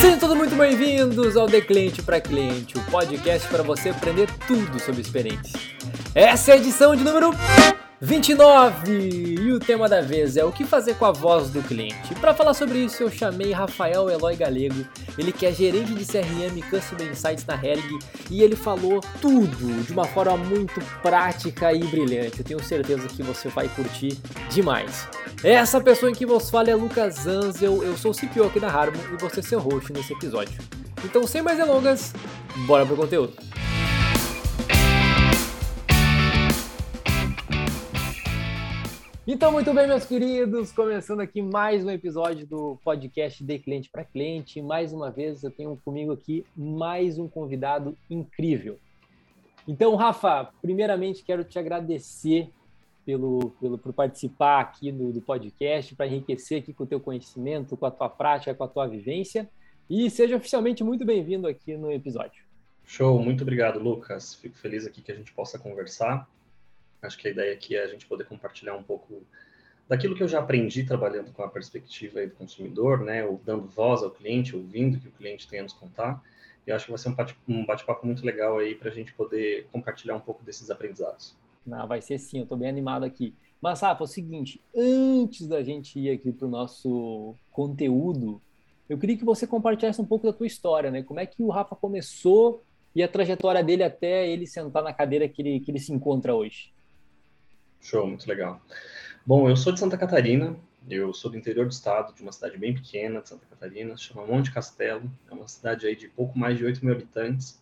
Sejam todos muito bem-vindos ao The Cliente para Cliente, o podcast para você aprender tudo sobre experiência. Essa é a edição de número 29! E o tema da vez é o que fazer com a voz do cliente. Para falar sobre isso, eu chamei Rafael Eloy Galego, ele que é gerente de CRM e Customer Insights na Hering, e ele falou tudo de uma forma muito prática e brilhante. Eu tenho certeza que você vai curtir demais. Essa pessoa em que vos fala é Lucas Anzel, eu sou o CPO aqui da Harmon e você é seu host nesse episódio. Então, sem mais delongas, bora pro conteúdo! Então, muito bem, meus queridos, começando aqui mais um episódio do podcast de cliente para cliente. Mais uma vez, eu tenho comigo aqui mais um convidado incrível. Então, Rafa, primeiramente quero te agradecer pelo, pelo por participar aqui do, do podcast, para enriquecer aqui com o teu conhecimento, com a tua prática, com a tua vivência. E seja oficialmente muito bem-vindo aqui no episódio. Show, muito obrigado, Lucas. Fico feliz aqui que a gente possa conversar Acho que a ideia aqui é a gente poder compartilhar um pouco daquilo que eu já aprendi trabalhando com a perspectiva do consumidor, né, ou dando voz ao cliente, ouvindo o que o cliente tem a nos contar. E acho que vai ser um bate-papo muito legal aí para a gente poder compartilhar um pouco desses aprendizados. Não, vai ser sim, eu estou bem animado aqui. Mas, Rafa, é o seguinte, antes da gente ir aqui para o nosso conteúdo, eu queria que você compartilhasse um pouco da tua história, né? Como é que o Rafa começou e a trajetória dele até ele sentar na cadeira que ele, que ele se encontra hoje. Show, muito legal. Bom, eu sou de Santa Catarina, eu sou do interior do estado, de uma cidade bem pequena de Santa Catarina, chama Monte Castelo, é uma cidade aí de pouco mais de 8 mil habitantes,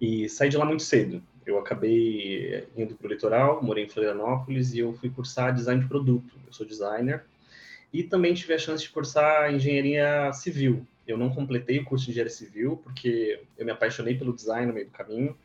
e saí de lá muito cedo. Eu acabei indo para o litoral, morei em Florianópolis e eu fui cursar design de produto. Eu sou designer e também tive a chance de cursar engenharia civil. Eu não completei o curso de engenharia civil porque eu me apaixonei pelo design no meio do caminho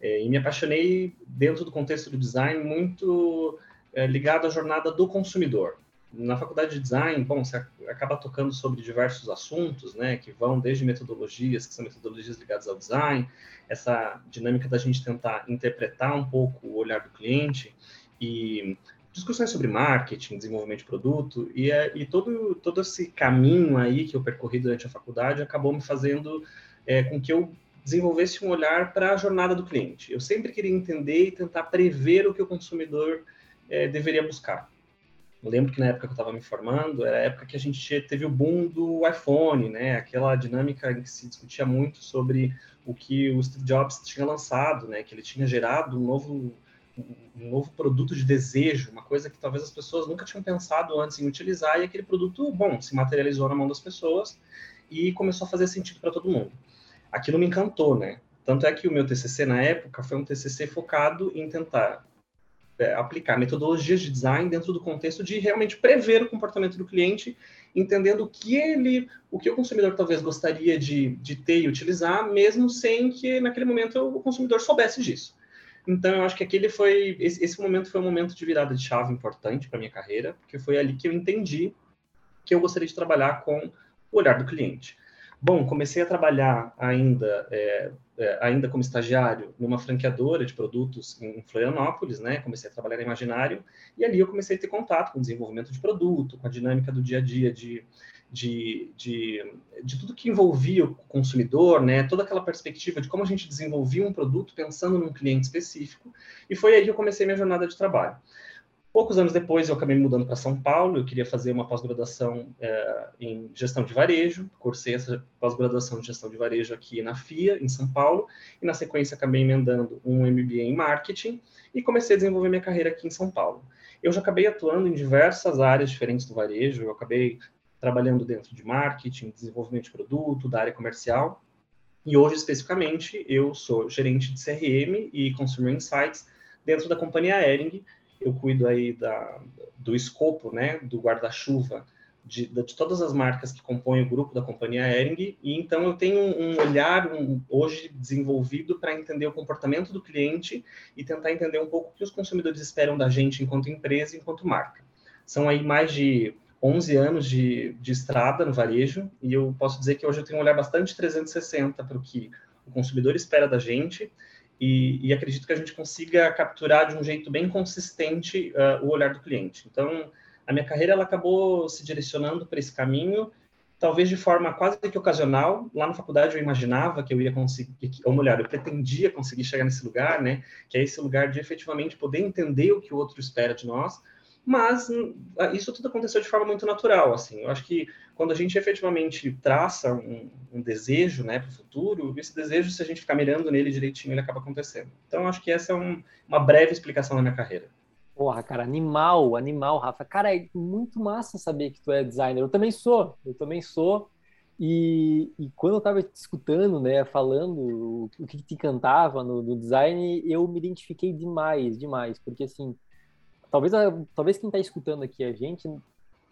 é, e me apaixonei dentro do contexto do design muito é, ligado à jornada do consumidor. Na faculdade de design, bom, você acaba tocando sobre diversos assuntos, né, que vão desde metodologias, que são metodologias ligadas ao design, essa dinâmica da gente tentar interpretar um pouco o olhar do cliente e discussões sobre marketing, desenvolvimento de produto e, é, e todo, todo esse caminho aí que eu percorri durante a faculdade acabou me fazendo é, com que eu desenvolvesse um olhar para a jornada do cliente. Eu sempre queria entender e tentar prever o que o consumidor é, deveria buscar. Eu lembro que na época que eu estava me formando, era a época que a gente teve o boom do iPhone, né? Aquela dinâmica em que se discutia muito sobre o que o Steve Jobs tinha lançado, né? Que ele tinha gerado um novo um novo produto de desejo, uma coisa que talvez as pessoas nunca tinham pensado antes em utilizar, e aquele produto, bom, se materializou na mão das pessoas e começou a fazer sentido para todo mundo aquilo me encantou, né? Tanto é que o meu TCC na época foi um TCC focado em tentar é, aplicar metodologias de design dentro do contexto de realmente prever o comportamento do cliente, entendendo o que ele, o que o consumidor talvez gostaria de, de ter e utilizar, mesmo sem que naquele momento o consumidor soubesse disso. Então, eu acho que aquele foi esse, esse momento foi um momento de virada de chave importante para minha carreira, porque foi ali que eu entendi que eu gostaria de trabalhar com o olhar do cliente. Bom, comecei a trabalhar ainda, é, é, ainda como estagiário numa franqueadora de produtos em Florianópolis, né? Comecei a trabalhar em Imaginário e ali eu comecei a ter contato com o desenvolvimento de produto, com a dinâmica do dia a dia de, de, de, de tudo que envolvia o consumidor, né? Toda aquela perspectiva de como a gente desenvolvia um produto pensando num cliente específico. E foi aí que eu comecei minha jornada de trabalho. Poucos anos depois, eu acabei mudando para São Paulo. Eu queria fazer uma pós-graduação é, em gestão de varejo. Cursei essa pós-graduação de gestão de varejo aqui na FIA, em São Paulo. E, na sequência, acabei emendando um MBA em marketing e comecei a desenvolver minha carreira aqui em São Paulo. Eu já acabei atuando em diversas áreas diferentes do varejo. Eu acabei trabalhando dentro de marketing, desenvolvimento de produto, da área comercial. E hoje, especificamente, eu sou gerente de CRM e Consumer Insights dentro da companhia Ering, eu cuido aí da, do escopo, né, do guarda-chuva de, de, todas as marcas que compõem o grupo da companhia Ering, e então eu tenho um olhar um, hoje desenvolvido para entender o comportamento do cliente e tentar entender um pouco o que os consumidores esperam da gente enquanto empresa, enquanto marca. São aí mais de 11 anos de, de estrada no varejo, e eu posso dizer que hoje eu tenho um olhar bastante 360 para o que o consumidor espera da gente e, e, acredito que a gente consiga capturar de um jeito bem consistente uh, o olhar do cliente. Então, a minha carreira ela acabou se direcionando para esse caminho, talvez de forma quase que ocasional. Lá na faculdade eu imaginava que eu ia conseguir, ou melhor, eu pretendia conseguir chegar nesse lugar, né? Que é esse lugar de efetivamente poder entender o que o outro espera de nós, mas hum, isso tudo aconteceu de forma muito natural, assim. Eu acho que quando a gente efetivamente traça um, um desejo, né, para o futuro, esse desejo, se a gente ficar mirando nele direitinho, ele acaba acontecendo. Então, acho que essa é um, uma breve explicação da minha carreira. Porra, cara, animal, animal, Rafa. Cara, é muito massa saber que tu é designer. Eu também sou, eu também sou. E, e quando eu estava te escutando, né, falando o, o que te encantava no, no design, eu me identifiquei demais, demais, porque assim, talvez, talvez quem está escutando aqui a gente,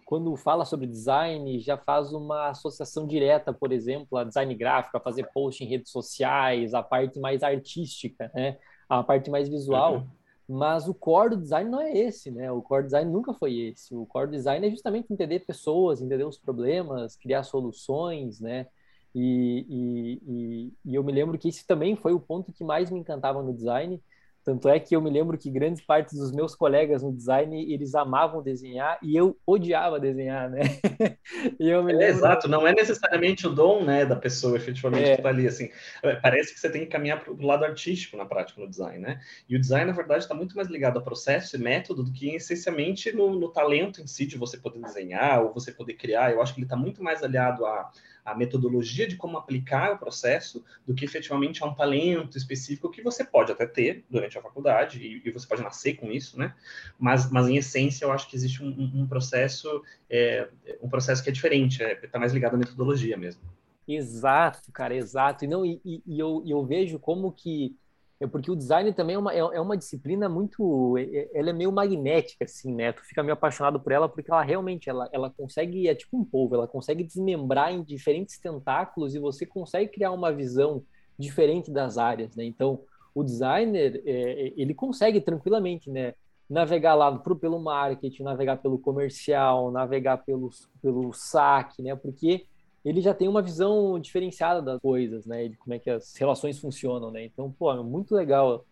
quando fala sobre design, já faz uma associação direta, por exemplo, a design gráfico, a fazer post em redes sociais, a parte mais artística, né? a parte mais visual. Uhum. Mas o core do design não é esse, né? O core design nunca foi esse. O core design é justamente entender pessoas, entender os problemas, criar soluções, né? E, e, e, e eu me lembro que esse também foi o ponto que mais me encantava no design, tanto é que eu me lembro que grandes partes dos meus colegas no design, eles amavam desenhar e eu odiava desenhar, né? e eu me é, lembro... É, exato, não é necessariamente o dom, né, da pessoa efetivamente é. que tá ali, assim. É, parece que você tem que caminhar para o lado artístico na prática no design, né? E o design, na verdade, está muito mais ligado a processo e método do que essencialmente no, no talento em si de você poder desenhar ou você poder criar. Eu acho que ele está muito mais aliado a a metodologia de como aplicar o processo do que efetivamente a um talento específico que você pode até ter durante a faculdade e, e você pode nascer com isso, né? Mas, mas em essência eu acho que existe um, um processo é, um processo que é diferente, está é, tá mais ligado à metodologia mesmo. Exato, cara, exato. E não e, e eu, eu vejo como que é porque o design também é uma, é, é uma disciplina muito, é, é, ela é meio magnética, assim, né? Tu fica meio apaixonado por ela porque ela realmente, ela, ela consegue, é tipo um polvo, ela consegue desmembrar em diferentes tentáculos e você consegue criar uma visão diferente das áreas, né? Então, o designer, é, ele consegue tranquilamente, né? Navegar lá pro, pelo marketing, navegar pelo comercial, navegar pelo, pelo saque, né? Porque ele já tem uma visão diferenciada das coisas, né? De como é que as relações funcionam, né? Então, pô, é muito legal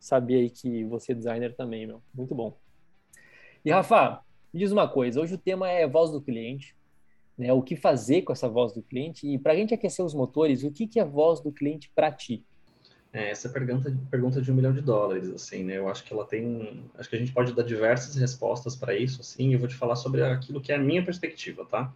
saber aí que você é designer também, meu. Muito bom. E Rafa, me diz uma coisa, hoje o tema é voz do cliente, né? O que fazer com essa voz do cliente e para a gente aquecer os motores, o que que é voz do cliente para ti? É, essa pergunta, pergunta de um milhão de dólares, assim, né? Eu acho que ela tem, acho que a gente pode dar diversas respostas para isso, assim. Eu vou te falar sobre aquilo que é a minha perspectiva, tá?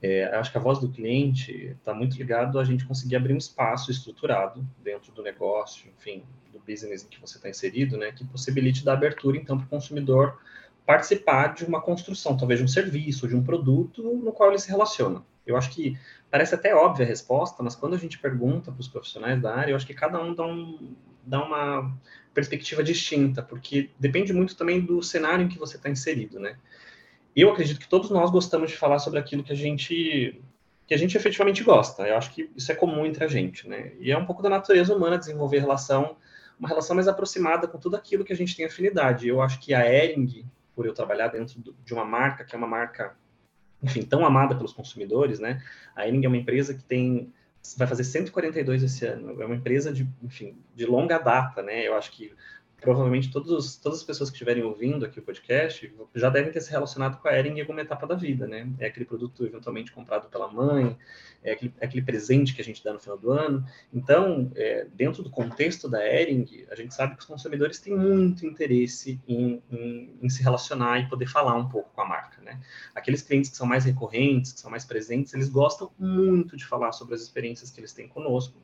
É, acho que a voz do cliente está muito ligado a gente conseguir abrir um espaço estruturado dentro do negócio, enfim, do business em que você está inserido, né, que possibilite dar abertura, então, para o consumidor participar de uma construção, talvez de um serviço, de um produto no qual ele se relaciona. Eu acho que parece até óbvia a resposta, mas quando a gente pergunta para os profissionais da área, eu acho que cada um dá, um dá uma perspectiva distinta, porque depende muito também do cenário em que você está inserido, né? Eu acredito que todos nós gostamos de falar sobre aquilo que a gente que a gente efetivamente gosta. Eu acho que isso é comum entre a gente, né? E é um pouco da natureza humana desenvolver relação, uma relação mais aproximada com tudo aquilo que a gente tem afinidade. Eu acho que a Ering, por eu trabalhar dentro de uma marca que é uma marca, enfim, tão amada pelos consumidores, né? A Ering é uma empresa que tem vai fazer 142 esse ano. É uma empresa de, enfim, de longa data, né? Eu acho que provavelmente todos, todas as pessoas que estiverem ouvindo aqui o podcast já devem ter se relacionado com a Ering em alguma etapa da vida, né? É aquele produto eventualmente comprado pela mãe, é aquele, é aquele presente que a gente dá no final do ano. Então, é, dentro do contexto da Ering, a gente sabe que os consumidores têm muito interesse em, em, em, se relacionar e poder falar um pouco com a marca, né? Aqueles clientes que são mais recorrentes, que são mais presentes, eles gostam muito de falar sobre as experiências que eles têm conosco.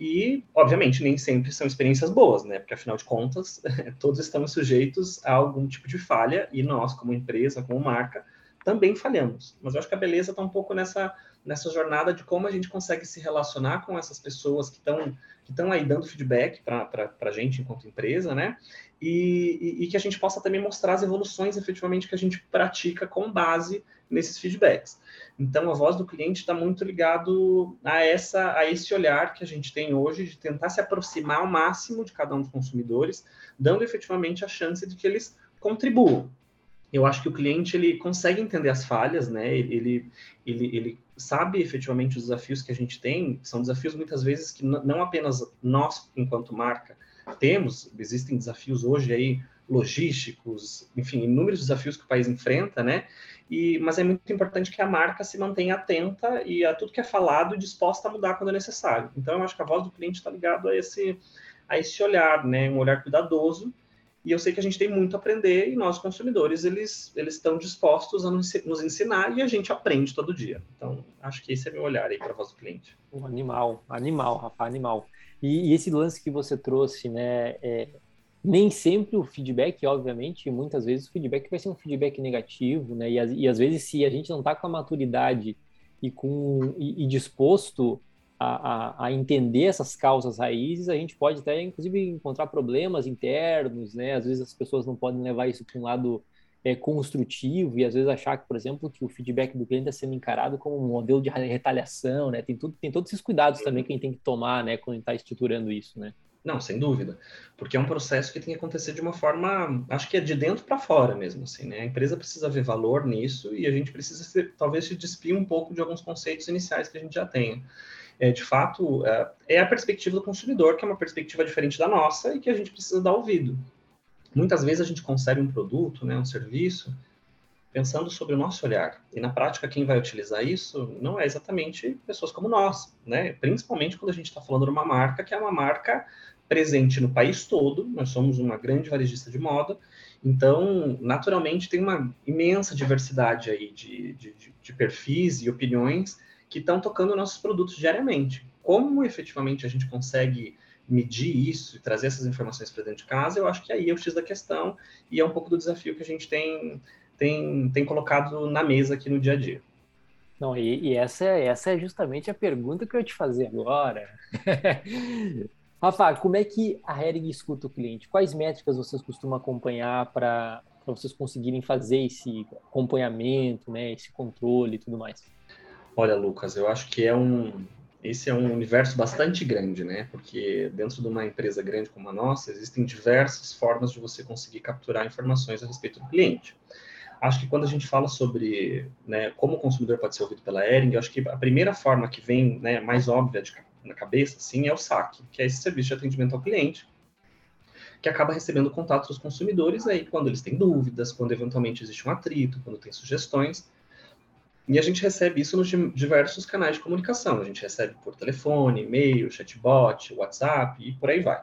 E, obviamente, nem sempre são experiências boas, né? Porque, afinal de contas, todos estamos sujeitos a algum tipo de falha e nós, como empresa, como marca, também falhamos. Mas eu acho que a beleza está um pouco nessa, nessa jornada de como a gente consegue se relacionar com essas pessoas que estão que estão aí dando feedback para a gente enquanto empresa, né? E, e, e, que a gente possa também mostrar as evoluções efetivamente que a gente pratica com base nesses feedbacks. Então, a voz do cliente está muito ligado a essa, a esse olhar que a gente tem hoje de tentar se aproximar ao máximo de cada um dos consumidores, dando efetivamente a chance de que eles contribuam. Eu acho que o cliente ele consegue entender as falhas, né? Ele, ele, ele sabe efetivamente os desafios que a gente tem. São desafios muitas vezes que não apenas nós, enquanto marca, temos, existem desafios hoje aí logísticos, enfim, inúmeros desafios que o país enfrenta, né? E, mas é muito importante que a marca se mantenha atenta e a tudo que é falado e disposta a mudar quando é necessário. Então, eu acho que a voz do cliente está ligado a esse, a esse olhar, né? Um olhar cuidadoso. E eu sei que a gente tem muito a aprender e nós, consumidores, eles, eles estão dispostos a nos, ensinar e a gente aprende todo dia. Então, acho que esse é meu olhar aí para a voz do cliente. Um animal, animal, Rafa, animal. E, e, esse lance que você trouxe, né? É, nem sempre o feedback, obviamente, muitas vezes o feedback vai ser um feedback negativo, né? E, e às vezes, se a gente não está com a maturidade e, com, e, e disposto a, a, a, entender essas causas raízes, a gente pode até, inclusive, encontrar problemas internos, né? Às vezes as pessoas não podem levar isso para um lado é, construtivo e às vezes achar que, por exemplo, que o feedback do cliente está sendo encarado como um modelo de retaliação, né? Tem, tudo, tem todos esses cuidados também que a gente tem que tomar, né? Quando está estruturando isso, né? Não, sem dúvida, porque é um processo que tem que acontecer de uma forma, acho que é de dentro para fora mesmo, assim, né? A empresa precisa ver valor nisso e a gente precisa ser, talvez se despir um pouco de alguns conceitos iniciais que a gente já tenha. É, de fato, é, é a perspectiva do consumidor, que é uma perspectiva diferente da nossa e que a gente precisa dar ouvido. Muitas vezes a gente concebe um produto, né, um serviço, pensando sobre o nosso olhar. E na prática, quem vai utilizar isso não é exatamente pessoas como nós, né? Principalmente quando a gente está falando de uma marca que é uma marca presente no país todo. Nós somos uma grande varejista de moda, então, naturalmente, tem uma imensa diversidade aí de, de, de perfis e opiniões que estão tocando nossos produtos diariamente. Como efetivamente a gente consegue medir isso e trazer essas informações para dentro de casa, eu acho que aí é o X da questão e é um pouco do desafio que a gente tem tem, tem colocado na mesa aqui no dia a dia. Não, e, e essa, essa é justamente a pergunta que eu ia te fazer agora. Rafa, como é que a Hering escuta o cliente? Quais métricas vocês costumam acompanhar para vocês conseguirem fazer esse acompanhamento, né, esse controle e tudo mais? Olha, Lucas, eu acho que é um, esse é um universo bastante grande, né? Porque dentro de uma empresa grande como a nossa, existem diversas formas de você conseguir capturar informações a respeito do cliente. Acho que quando a gente fala sobre né, como o consumidor pode ser ouvido pela Ering, acho que a primeira forma que vem né, mais óbvia de, na cabeça assim, é o SAC, que é esse serviço de atendimento ao cliente, que acaba recebendo contatos dos consumidores aí quando eles têm dúvidas, quando eventualmente existe um atrito, quando tem sugestões. E a gente recebe isso nos diversos canais de comunicação. A gente recebe por telefone, e-mail, chatbot, WhatsApp e por aí vai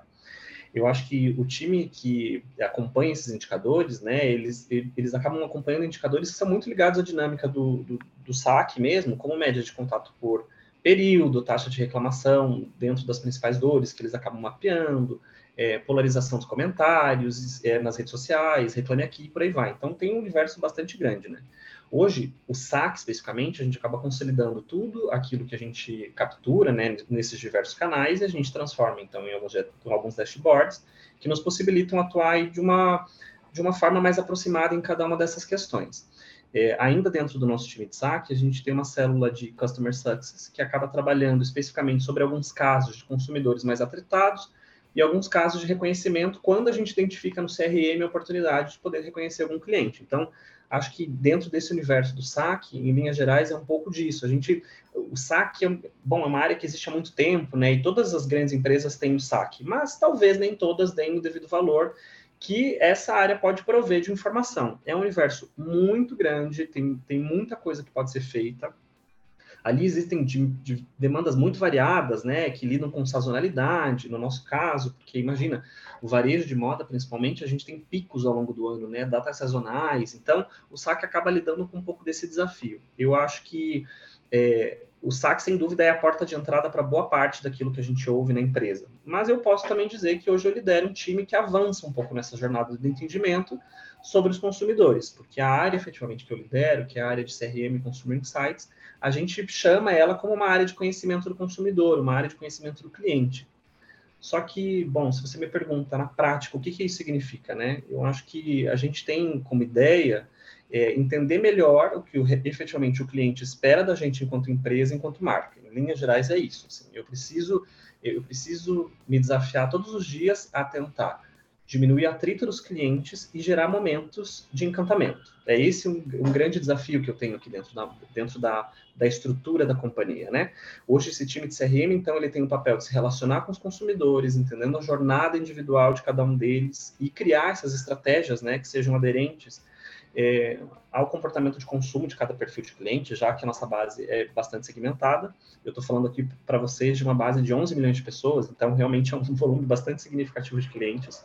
eu acho que o time que acompanha esses indicadores, né, eles, eles acabam acompanhando indicadores que são muito ligados à dinâmica do, do, do saque mesmo, como média de contato por período, taxa de reclamação dentro das principais dores que eles acabam mapeando, é, polarização dos comentários é, nas redes sociais, reclame aqui e por aí vai. Então tem um universo bastante grande, né? Hoje, o SAC, especificamente, a gente acaba consolidando tudo aquilo que a gente captura né, nesses diversos canais e a gente transforma, então, em alguns, em alguns dashboards que nos possibilitam atuar de uma, de uma forma mais aproximada em cada uma dessas questões. É, ainda dentro do nosso time de SAC, a gente tem uma célula de Customer Success que acaba trabalhando especificamente sobre alguns casos de consumidores mais atritados e alguns casos de reconhecimento quando a gente identifica no CRM a oportunidade de poder reconhecer algum cliente. Então, acho que dentro desse universo do saque, em linhas gerais, é um pouco disso. A gente, o saque, é, bom, é uma área que existe há muito tempo, né? E todas as grandes empresas têm o saque, mas talvez nem todas deem o devido valor que essa área pode prover de informação. É um universo muito grande, tem, tem muita coisa que pode ser feita. Ali existem de, de demandas muito variadas, né, que lidam com sazonalidade, no nosso caso, porque imagina, o varejo de moda, principalmente, a gente tem picos ao longo do ano, né, datas sazonais, então o saque acaba lidando com um pouco desse desafio. Eu acho que é, o saque, sem dúvida, é a porta de entrada para boa parte daquilo que a gente ouve na empresa. Mas eu posso também dizer que hoje eu lidero um time que avança um pouco nessa jornada de entendimento sobre os consumidores, porque a área efetivamente que eu lidero, que é a área de CRM Consumer Insights, a gente chama ela como uma área de conhecimento do consumidor, uma área de conhecimento do cliente. Só que, bom, se você me pergunta na prática o que, que isso significa, né? Eu acho que a gente tem como ideia é, entender melhor o que o, efetivamente o cliente espera da gente enquanto empresa, enquanto marca. Em linhas gerais é isso. Assim, eu preciso eu preciso me desafiar todos os dias a tentar diminuir atrito dos clientes e gerar momentos de encantamento. É esse um, um, grande desafio que eu tenho aqui dentro, da, dentro da, da estrutura da companhia, né? Hoje esse time de CRM, então, ele tem o papel de se relacionar com os consumidores, entendendo a jornada individual de cada um deles e criar essas estratégias, né, que sejam aderentes é, ao comportamento de consumo de cada perfil de cliente, já que a nossa base é bastante segmentada. Eu estou falando aqui para vocês de uma base de 11 milhões de pessoas, então realmente é um volume bastante significativo de clientes.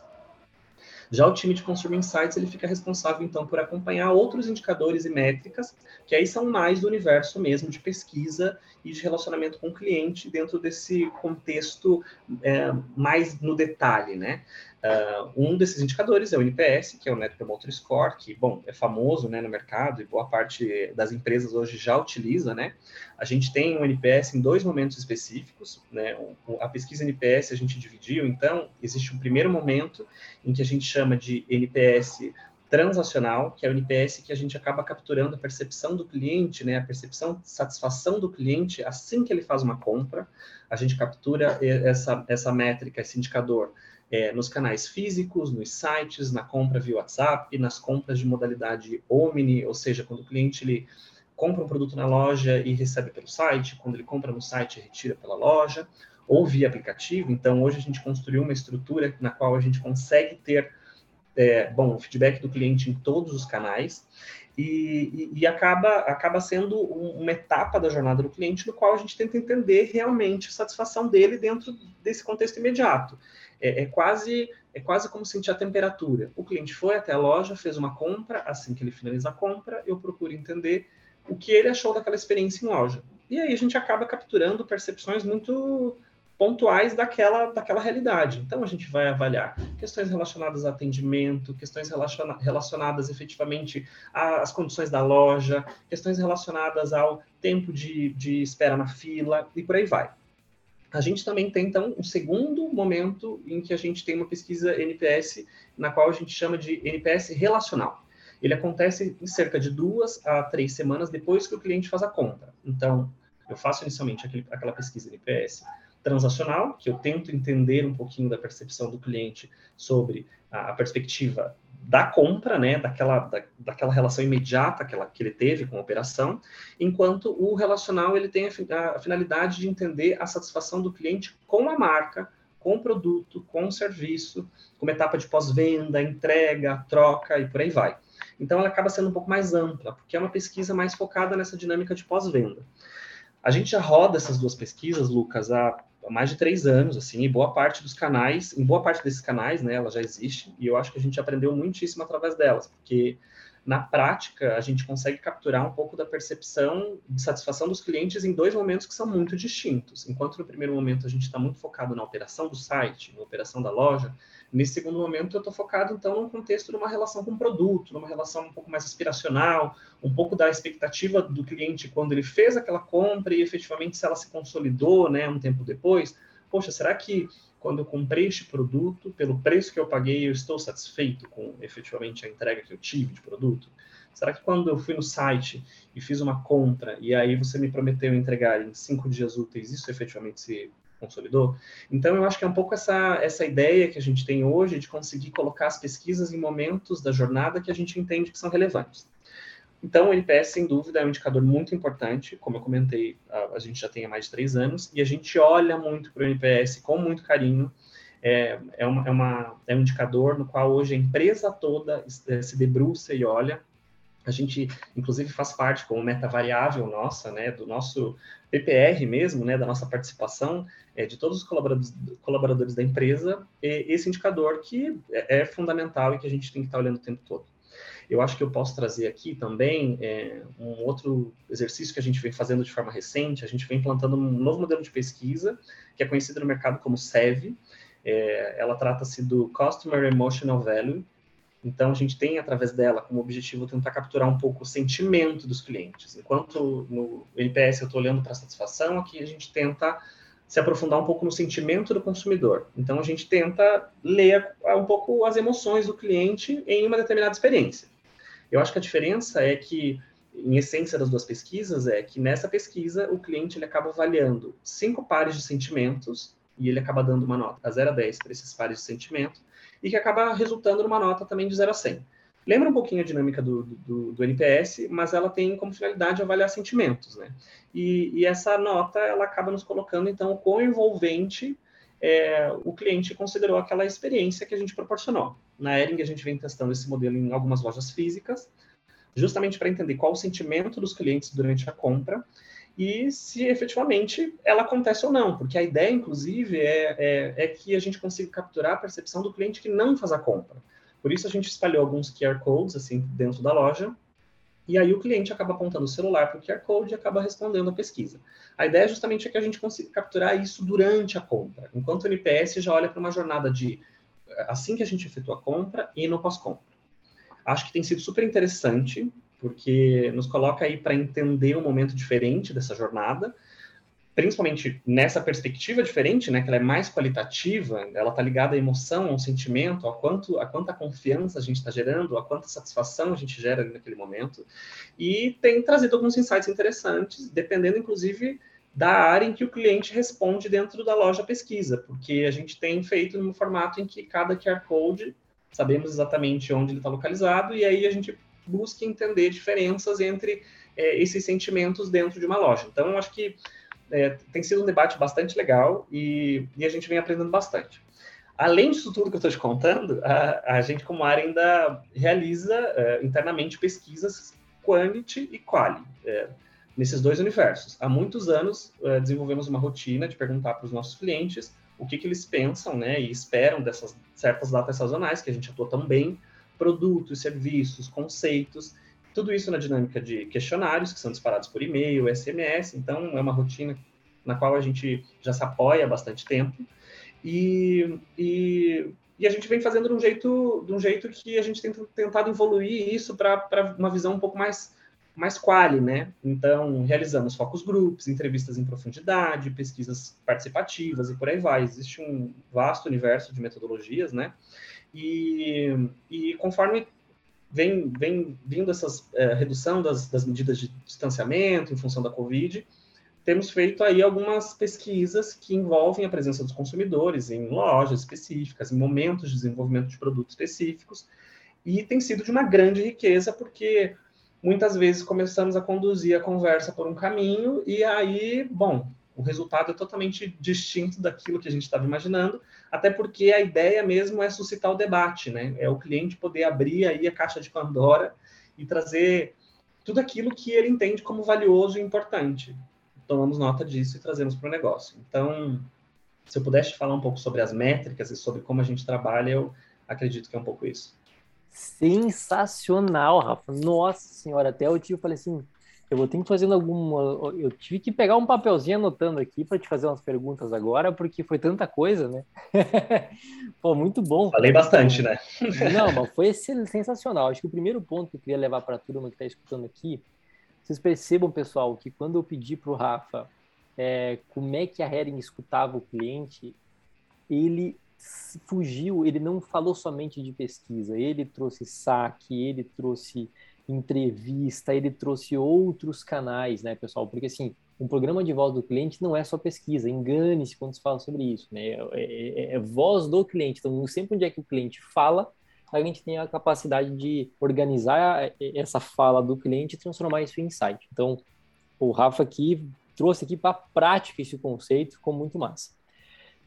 Já o time de Consumer Insights ele fica responsável então por acompanhar outros indicadores e métricas que aí são mais do universo mesmo de pesquisa e de relacionamento com o cliente dentro desse contexto é, mais no detalhe, né? Uh, um desses indicadores é o NPS, que é o Net Promoter Score, que, bom, é famoso né, no mercado e boa parte das empresas hoje já utiliza, né? A gente tem um NPS em dois momentos específicos, né? A pesquisa NPS a gente dividiu, então, existe um primeiro momento em que a gente chama de NPS transacional, que é o NPS que a gente acaba capturando a percepção do cliente, né, a percepção satisfação do cliente assim que ele faz uma compra. A gente captura essa, essa métrica, esse indicador é, nos canais físicos, nos sites, na compra via WhatsApp, nas compras de modalidade Omni, ou seja, quando o cliente ele compra um produto na loja e recebe pelo site, quando ele compra no site e retira pela loja, ou via aplicativo. Então, hoje a gente construiu uma estrutura na qual a gente consegue ter é, bom, o feedback do cliente em todos os canais e, e, e acaba, acaba sendo uma etapa da jornada do cliente no qual a gente tenta entender realmente a satisfação dele dentro desse contexto imediato. É, é, quase é quase como sentir a temperatura. O cliente foi até a loja, fez uma compra, assim que ele finaliza a compra, eu procuro entender o que ele achou daquela experiência em loja. E aí a gente acaba capturando percepções muito pontuais daquela, daquela realidade. Então, a gente vai avaliar questões relacionadas a atendimento, questões relaciona relacionadas efetivamente às condições da loja, questões relacionadas ao tempo de, de espera na fila e por aí vai. A gente também tem, então, um segundo momento em que a gente tem uma pesquisa NPS, na qual a gente chama de NPS relacional. Ele acontece em cerca de duas a três semanas depois que o cliente faz a compra. Então, eu faço inicialmente aquele, aquela pesquisa NPS transacional, que eu tento entender um pouquinho da percepção do cliente sobre a, a perspectiva da compra, né, daquela, da, daquela relação imediata que, ela, que ele teve com a operação, enquanto o relacional ele tem a, a finalidade de entender a satisfação do cliente com a marca, com o produto, com o serviço, como etapa de pós-venda, entrega, troca e por aí vai. Então ela acaba sendo um pouco mais ampla, porque é uma pesquisa mais focada nessa dinâmica de pós-venda. A gente já roda essas duas pesquisas, Lucas, há há mais de três anos, assim, e boa parte dos canais, em boa parte desses canais, né, ela já existe, e eu acho que a gente aprendeu muitíssimo através delas, porque na prática a gente consegue capturar um pouco da percepção de satisfação dos clientes em dois momentos que são muito distintos. Enquanto no primeiro momento a gente está muito focado na operação do site, na operação da loja, Nesse segundo momento, eu estou focado, então, num contexto de uma relação com o produto, numa relação um pouco mais aspiracional, um pouco da expectativa do cliente quando ele fez aquela compra e efetivamente se ela se consolidou, né, um tempo depois. Poxa, será que quando eu comprei este produto, pelo preço que eu paguei, eu estou satisfeito com efetivamente a entrega que eu tive de produto? Será que quando eu fui no site e fiz uma compra e aí você me prometeu entregar em cinco dias úteis, isso efetivamente se consolidou. Então, eu acho que é um pouco essa, essa ideia que a gente tem hoje de conseguir colocar as pesquisas em momentos da jornada que a gente entende que são relevantes. Então, o NPS, sem dúvida, é um indicador muito importante. Como eu comentei, a, a gente já tem há mais de três anos, e a gente olha muito para o NPS com muito carinho. É, é, uma, é, uma, é um indicador no qual hoje a empresa toda se debruça e olha. A gente, inclusive, faz parte como meta variável nossa, né, do nosso PPR mesmo, né, da nossa participação, é, de todos os colaboradores, colaboradores da empresa, esse indicador que é, é, fundamental e que a gente tem que estar olhando o tempo todo. Eu acho que eu posso trazer aqui também é, um outro exercício que a gente vem fazendo de forma recente, a gente vem implantando um novo modelo de pesquisa, que é conhecido no mercado como SEV, é, ela trata-se do Customer Emotional Value, então, a gente tem, através dela, como objetivo tentar capturar um pouco o sentimento dos clientes. Enquanto no NPS eu estou olhando para a satisfação, aqui a gente tenta se aprofundar um pouco no sentimento do consumidor. Então, a gente tenta ler um pouco as emoções do cliente em uma determinada experiência. Eu acho que a diferença é que, em essência das duas pesquisas, é que nessa pesquisa o cliente ele acaba avaliando cinco pares de sentimentos e ele acaba dando uma nota a 0 a 10 para esses pares de sentimento e que acaba resultando numa nota também de 0 a 100. Lembra um pouquinho a dinâmica do, do, do NPS, mas ela tem como finalidade avaliar sentimentos, né? E, e essa nota, ela acaba nos colocando, então, o quão envolvente é, o cliente considerou aquela experiência que a gente proporcionou. Na Ering, a gente vem testando esse modelo em algumas lojas físicas, justamente para entender qual o sentimento dos clientes durante a compra e se efetivamente ela acontece ou não, porque a ideia, inclusive, é, é, é que a gente consiga capturar a percepção do cliente que não faz a compra. Por isso a gente espalhou alguns QR codes assim dentro da loja. E aí o cliente acaba apontando o celular para o QR Code e acaba respondendo a pesquisa. A ideia justamente é que a gente consiga capturar isso durante a compra, enquanto o NPS já olha para uma jornada de assim que a gente efetua a compra e no pós-compra. Acho que tem sido super interessante, porque nos coloca aí para entender um momento diferente dessa jornada, principalmente nessa perspectiva diferente, né, que ela é mais qualitativa, ela está ligada à emoção, ao sentimento, a quanto, a quanta confiança a gente está gerando, a quanta satisfação a gente gera naquele momento, e tem trazido alguns insights interessantes, dependendo inclusive da área em que o cliente responde dentro da loja pesquisa, porque a gente tem feito num formato em que cada QR Code sabemos exatamente onde ele está localizado, e aí a gente busca entender diferenças entre é, esses sentimentos dentro de uma loja. Então, acho que é, tem sido um debate bastante legal e, e, a gente vem aprendendo bastante. Além disso tudo que eu estou te contando, a, a, gente, como área, ainda realiza é, internamente pesquisas quantity e quali, é, nesses dois universos. Há muitos anos, é, desenvolvemos uma rotina de perguntar para os nossos clientes o que, que eles pensam né, e esperam dessas certas datas sazonais, que a gente atua tão bem, produtos, serviços, conceitos, tudo isso na dinâmica de questionários, que são disparados por e-mail, SMS, então é uma rotina na qual a gente já se apoia há bastante tempo. E, e, e a gente vem fazendo de um jeito, de um jeito que a gente tem tentado evoluir isso para uma visão um pouco mais, mais quali, né? Então, realizamos focus groups, entrevistas em profundidade, pesquisas participativas e por aí vai. Existe um vasto universo de metodologias, né? E, e conforme vem, vem vindo essa é, redução das, das medidas de distanciamento em função da Covid, temos feito aí algumas pesquisas que envolvem a presença dos consumidores em lojas específicas, em momentos de desenvolvimento de produtos específicos, e tem sido de uma grande riqueza, porque muitas vezes começamos a conduzir a conversa por um caminho, e aí, bom, o resultado é totalmente distinto daquilo que a gente estava imaginando, até porque a ideia mesmo é suscitar o debate, né? É o cliente poder abrir aí a caixa de Pandora e trazer tudo aquilo que ele entende como valioso e importante. Tomamos nota disso e trazemos para o negócio. Então, se eu pudesse falar um pouco sobre as métricas e sobre como a gente trabalha, eu acredito que é um pouco isso. Sensacional, Rafa. Nossa senhora, até o tio falei assim, eu vou ter que fazer alguma. Eu tive que pegar um papelzinho anotando aqui para te fazer umas perguntas agora, porque foi tanta coisa, né? Pô, muito bom. Falei bastante, né? Não, mas foi sensacional. Acho que o primeiro ponto que eu queria levar para a turma que está escutando aqui, vocês percebam, pessoal, que quando eu pedi para o Rafa é, como é que a Hering escutava o cliente, ele fugiu, ele não falou somente de pesquisa, ele trouxe saque, ele trouxe entrevista, ele trouxe outros canais, né, pessoal? Porque assim, um programa de voz do cliente não é só pesquisa, engane-se quando se fala sobre isso, né? É, é, é, voz do cliente. Então, sempre onde é que o cliente fala, a gente tem a capacidade de organizar essa fala do cliente e transformar isso em insight. Então, o Rafa aqui trouxe aqui para prática esse conceito, ficou muito massa.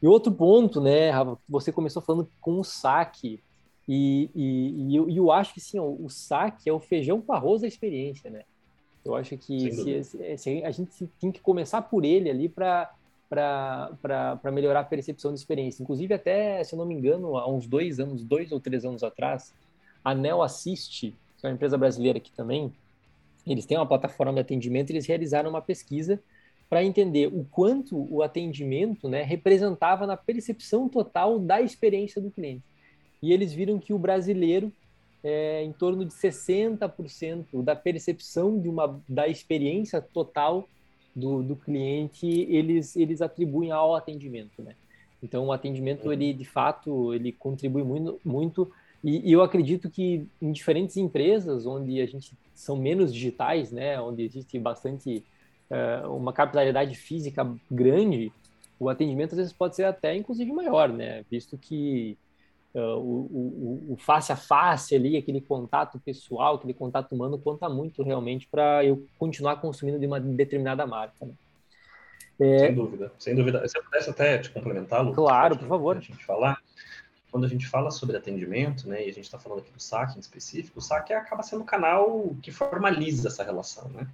E outro ponto, né, Rafa, você começou falando com o saque. E, e, e eu, eu, acho que sim, o, o saque é o feijão com arroz da experiência, né? Eu acho que se, se, se a gente tem que começar por ele ali para para melhorar a percepção de experiência. Inclusive, até, se eu não me engano, há uns dois anos, dois ou três anos atrás, a Nel Assist, que é uma empresa brasileira aqui também, eles têm uma plataforma de atendimento, eles realizaram uma pesquisa para entender o quanto o atendimento né, representava na percepção total da experiência do cliente e eles viram que o brasileiro é em torno de 60% da percepção de uma da experiência total do, do cliente eles eles atribuem ao atendimento, né? Então o atendimento ele de fato ele contribui muito muito e, e eu acredito que em diferentes empresas onde a gente são menos digitais, né, onde existe bastante uh, uma capitalidade física grande, o atendimento às vezes pode ser até inclusive maior, né? Visto que uh, o, o, o, face a face ali, aquele contato pessoal, aquele contato humano, conta muito realmente para eu continuar consumindo de uma determinada marca. Né? É... Sem dúvida, sem dúvida. Você pudesse até te complementar, Lucas? Claro, por favor. A gente falar quando a gente fala sobre atendimento, né, e a gente está falando aqui do SAC em específico, o SAC acaba sendo o canal que formaliza essa relação, né?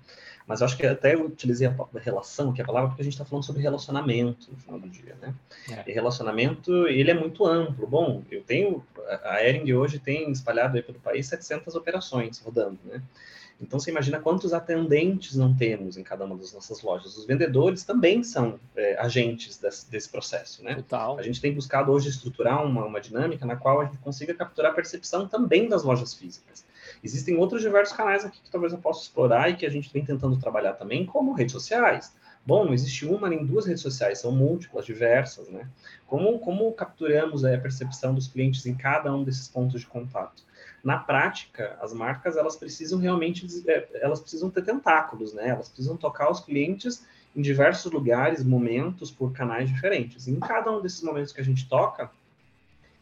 Mas eu acho que até eu utilizei a relação, que é a palavra, porque a gente está falando sobre relacionamento no final do dia, né? É. E relacionamento, ele é muito amplo. Bom, eu tenho, a Ering hoje tem espalhado aí pelo país 700 operações rodando, né? Então, você imagina quantos atendentes não temos em cada uma das nossas lojas. Os vendedores também são é, agentes desse, desse, processo, né? Total. A gente tem buscado hoje estruturar uma, uma dinâmica na qual a gente consiga capturar a percepção também das lojas físicas. Existem outros diversos canais aqui que talvez eu possa explorar e que a gente vem tentando trabalhar também, como redes sociais. Bom, não existe uma nem duas redes sociais, são múltiplas, diversas, né? Como, como capturamos a percepção dos clientes em cada um desses pontos de contato? Na prática, as marcas elas precisam realmente é, elas precisam ter tentáculos, né? Elas precisam tocar os clientes em diversos lugares, momentos, por canais diferentes. E em cada um desses momentos que a gente toca,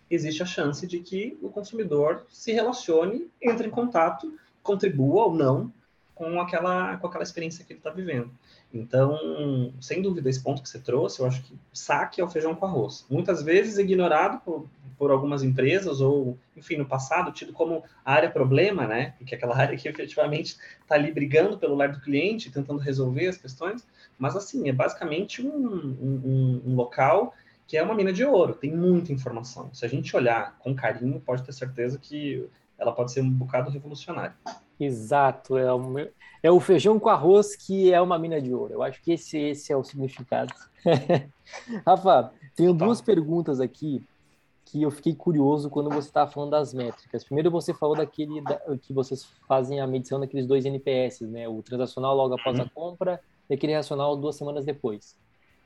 existe a chance de que o consumidor se relacione, entre em contato, contribua ou não com aquela, com aquela experiência que ele está vivendo. Então, sem dúvida, esse ponto que você trouxe, eu acho que saque é o feijão com arroz. Muitas vezes ignorado por, por algumas empresas, ou, enfim, no passado, tido como área problema, né? Porque é aquela área que efetivamente está ali brigando pelo lado do cliente, tentando resolver as questões. Mas, assim, é basicamente um, um, um local que é uma mina de ouro, tem muita informação. Se a gente olhar com carinho, pode ter certeza que ela pode ser um bocado revolucionária. Exato, é o, é o feijão com arroz que é uma mina de ouro. Eu acho que esse, esse é o significado. Rafa, tenho tá. duas perguntas aqui que eu fiquei curioso quando você estava falando das métricas. Primeiro você falou daquele da, que vocês fazem a medição daqueles dois NPS, né? O transacional logo após uhum. a compra e aquele racional duas semanas depois.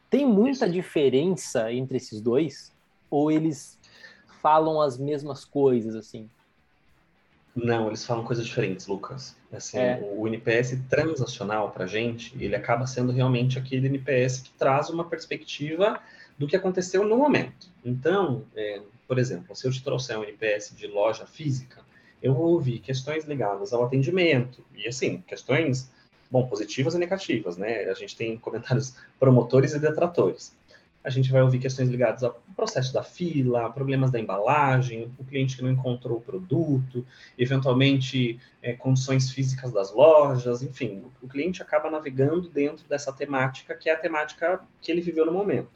Tem muita diferença entre esses dois? Ou eles falam as mesmas coisas, assim? Não, eles falam coisas diferentes, Lucas. Assim, é. O NPS transacional para gente, ele acaba sendo realmente aquele NPS que traz uma perspectiva do que aconteceu no momento. Então, é, por exemplo, se eu te trouxer um NPS de loja física, eu vou ouvir questões ligadas ao atendimento, e assim, questões, bom, positivas e negativas, né? A gente tem comentários promotores e detratores. A gente vai ouvir questões ligadas ao processo da fila, problemas da embalagem, o cliente que não encontrou o produto, eventualmente é, condições físicas das lojas, enfim, o cliente acaba navegando dentro dessa temática que é a temática que ele viveu no momento.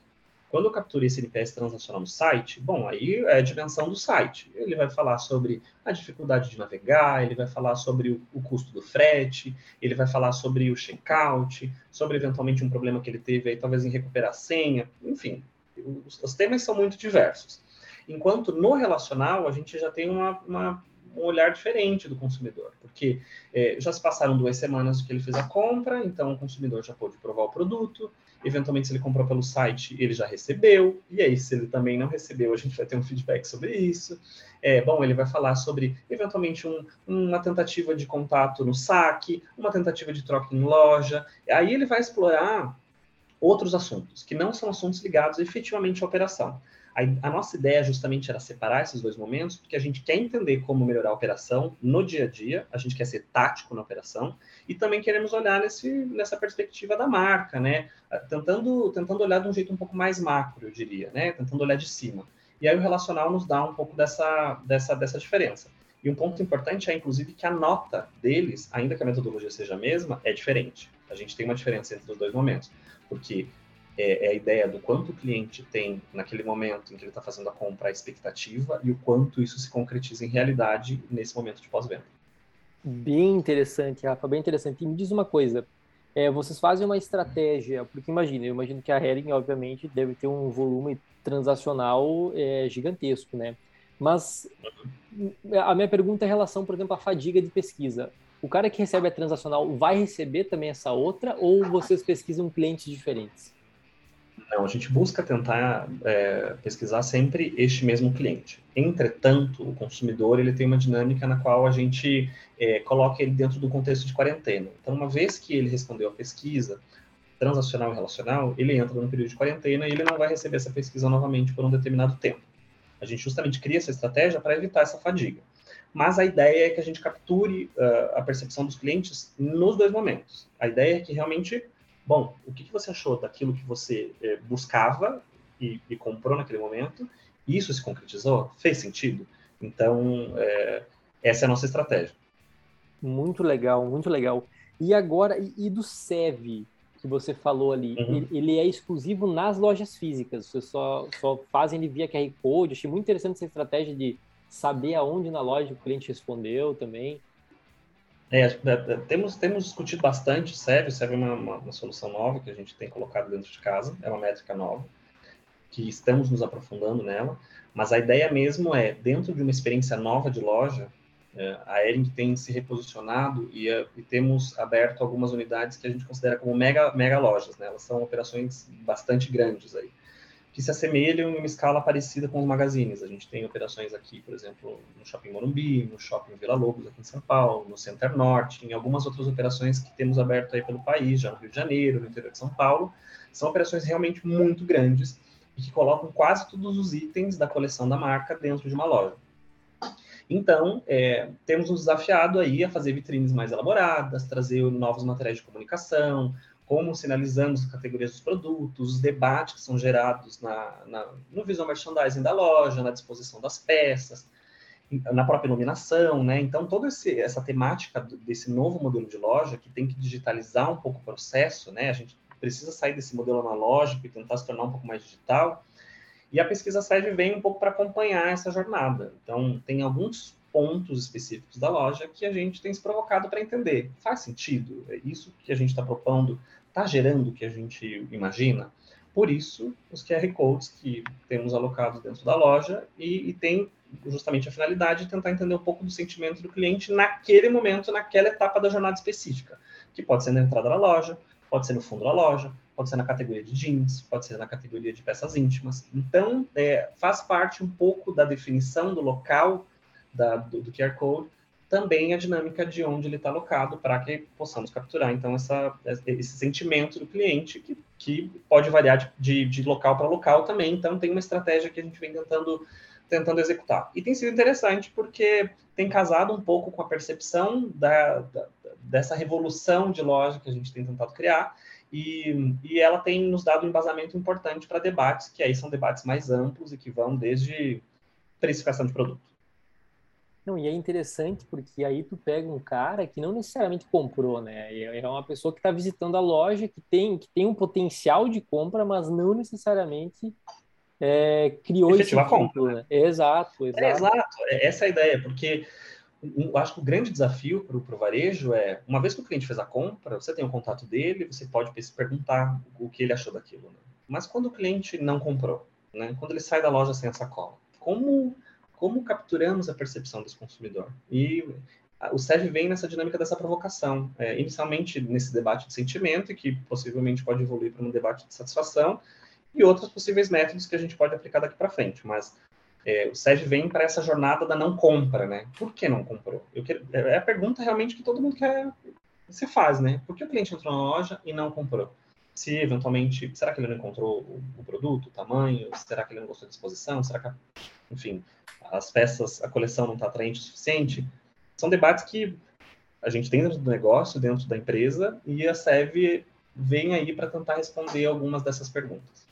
Quando eu capturei esse NPS transacional no site, bom, aí é a dimensão do site. Ele vai falar sobre a dificuldade de navegar, ele vai falar sobre o, o custo do frete, ele vai falar sobre o checkout, sobre eventualmente um problema que ele teve aí, talvez em recuperar a senha, enfim, os, os temas são muito diversos. Enquanto no relacional, a gente já tem uma, uma um olhar diferente do consumidor, porque é, já se passaram duas semanas que ele fez a compra, então o consumidor já pôde provar o produto, eventualmente se ele comprou pelo site, ele já recebeu, e aí se ele também não recebeu, a gente vai ter um feedback sobre isso. É, bom, ele vai falar sobre, eventualmente, um, uma tentativa de contato no saque, uma tentativa de troca em loja, aí ele vai explorar outros assuntos, que não são assuntos ligados efetivamente à operação. A, a, nossa ideia justamente era separar esses dois momentos, porque a gente quer entender como melhorar a operação no dia a dia, a gente quer ser tático na operação, e também queremos olhar nesse, nessa perspectiva da marca, né? Tentando, tentando olhar de um jeito um pouco mais macro, eu diria, né? Tentando olhar de cima. E aí o relacional nos dá um pouco dessa, dessa, dessa diferença. E um ponto importante é, inclusive, que a nota deles, ainda que a metodologia seja a mesma, é diferente. A gente tem uma diferença entre os dois momentos. Porque é, é, a ideia do quanto o cliente tem naquele momento em que ele está fazendo a compra a expectativa e o quanto isso se concretiza em realidade nesse momento de pós-venda. Bem interessante, Rafa, bem interessante. E me diz uma coisa, é, vocês fazem uma estratégia, porque imagina, eu imagino que a Hering, obviamente, deve ter um volume transacional é, gigantesco, né? Mas a minha pergunta é em relação, por exemplo, à fadiga de pesquisa. O cara que recebe a transacional vai receber também essa outra ou vocês pesquisam clientes diferentes? Não, a gente busca tentar é, pesquisar sempre este mesmo cliente. Entretanto, o consumidor ele tem uma dinâmica na qual a gente é, coloca ele dentro do contexto de quarentena. Então, uma vez que ele respondeu a pesquisa transacional e relacional, ele entra no período de quarentena e ele não vai receber essa pesquisa novamente por um determinado tempo. A gente justamente cria essa estratégia para evitar essa fadiga. Mas a ideia é que a gente capture uh, a percepção dos clientes nos dois momentos. A ideia é que realmente, bom, o que, que você achou daquilo que você eh, buscava e, e, comprou naquele momento? Isso se concretizou? Fez sentido? Então, é, essa é a nossa estratégia. Muito legal, muito legal. E agora, e, do SEV que você falou ali, uhum. ele, ele, é exclusivo nas lojas físicas, você só, só fazem ele via QR Code. Achei muito interessante essa estratégia de saber aonde na loja o cliente respondeu também. É, é, é temos, temos discutido bastante SEV é uma, uma, uma, solução nova que a gente tem colocado dentro de casa, é uma métrica nova, que estamos nos aprofundando nela, mas a ideia mesmo é, dentro de uma experiência nova de loja, é, a Ering tem se reposicionado e, e, temos aberto algumas unidades que a gente considera como mega, mega lojas, né? Elas são operações bastante grandes aí, que se assemelham em uma escala parecida com os magazines. A gente tem operações aqui, por exemplo, no Shopping Morumbi, no Shopping Vila Lobos aqui em São Paulo, no Center Norte, em algumas outras operações que temos aberto aí pelo país, já no Rio de Janeiro, no interior de São Paulo. São operações realmente muito grandes e que colocam quase todos os itens da coleção da marca dentro de uma loja. Então, é, temos nos desafiado aí a fazer vitrines mais elaboradas, trazer novos materiais de comunicação, como sinalizamos as categorias dos produtos, os debates que são gerados na, na, no visual merchandising da loja, na disposição das peças, na própria iluminação, né? Então, toda esse, essa temática desse novo modelo de loja, que tem que digitalizar um pouco o processo, né? A gente precisa sair desse modelo analógico e tentar se tornar um pouco mais digital, e a pesquisa SED vem um pouco para acompanhar essa jornada. Então, tem alguns pontos específicos da loja que a gente tem se provocado para entender. Faz sentido? É isso que a gente está propondo está gerando o que a gente imagina? Por isso, os QR Codes que temos alocados dentro da loja e, e tem justamente a finalidade de tentar entender um pouco do sentimento do cliente naquele momento, naquela etapa da jornada específica, que pode ser na entrada da loja, pode ser no fundo da loja, pode ser na categoria de jeans, pode ser na categoria de peças íntimas. Então, é, faz parte um pouco da definição do local da, do, do QR Code, também a dinâmica de onde ele está alocado para que possamos capturar, então, essa, esse sentimento do cliente, que, que pode variar de, de, de local para local também. Então, tem uma estratégia que a gente vem tentando tentando executar. E tem sido interessante porque tem casado um pouco com a percepção da, da, dessa revolução de loja que a gente tem tentado criar, e, e ela tem nos dado um embasamento importante para debates, que aí são debates mais amplos e que vão desde precificação de produto. Não, e é interessante porque aí tu pega um cara que não necessariamente comprou, né? É uma pessoa que está visitando a loja, que tem, que tem um potencial de compra, mas não necessariamente é, criou Efetiva esse compra. Né? Exato, exato. É, exato, é, essa é a ideia, porque eu acho que o grande desafio para o varejo é, uma vez que o cliente fez a compra, você tem o contato dele, você pode perguntar o que ele achou daquilo. Né? Mas quando o cliente não comprou, né? quando ele sai da loja sem a sacola, como, como capturamos a percepção desse consumidor? E o SEV vem nessa dinâmica dessa provocação, é, inicialmente nesse debate de sentimento, que possivelmente pode evoluir para um debate de satisfação, e outros possíveis métodos que a gente pode aplicar daqui para frente. Mas é, o SED vem para essa jornada da não compra, né? Por que não comprou? Quero, é a pergunta realmente que todo mundo quer se faz, né? Por que o cliente entrou na loja e não comprou? Se eventualmente, será que ele não encontrou o, o produto, o tamanho? Será que ele não gostou da disposição? Será que, enfim, as peças, a coleção não está atraente o suficiente? São debates que a gente tem dentro do negócio, dentro da empresa, e a SEV vem aí para tentar responder algumas dessas perguntas.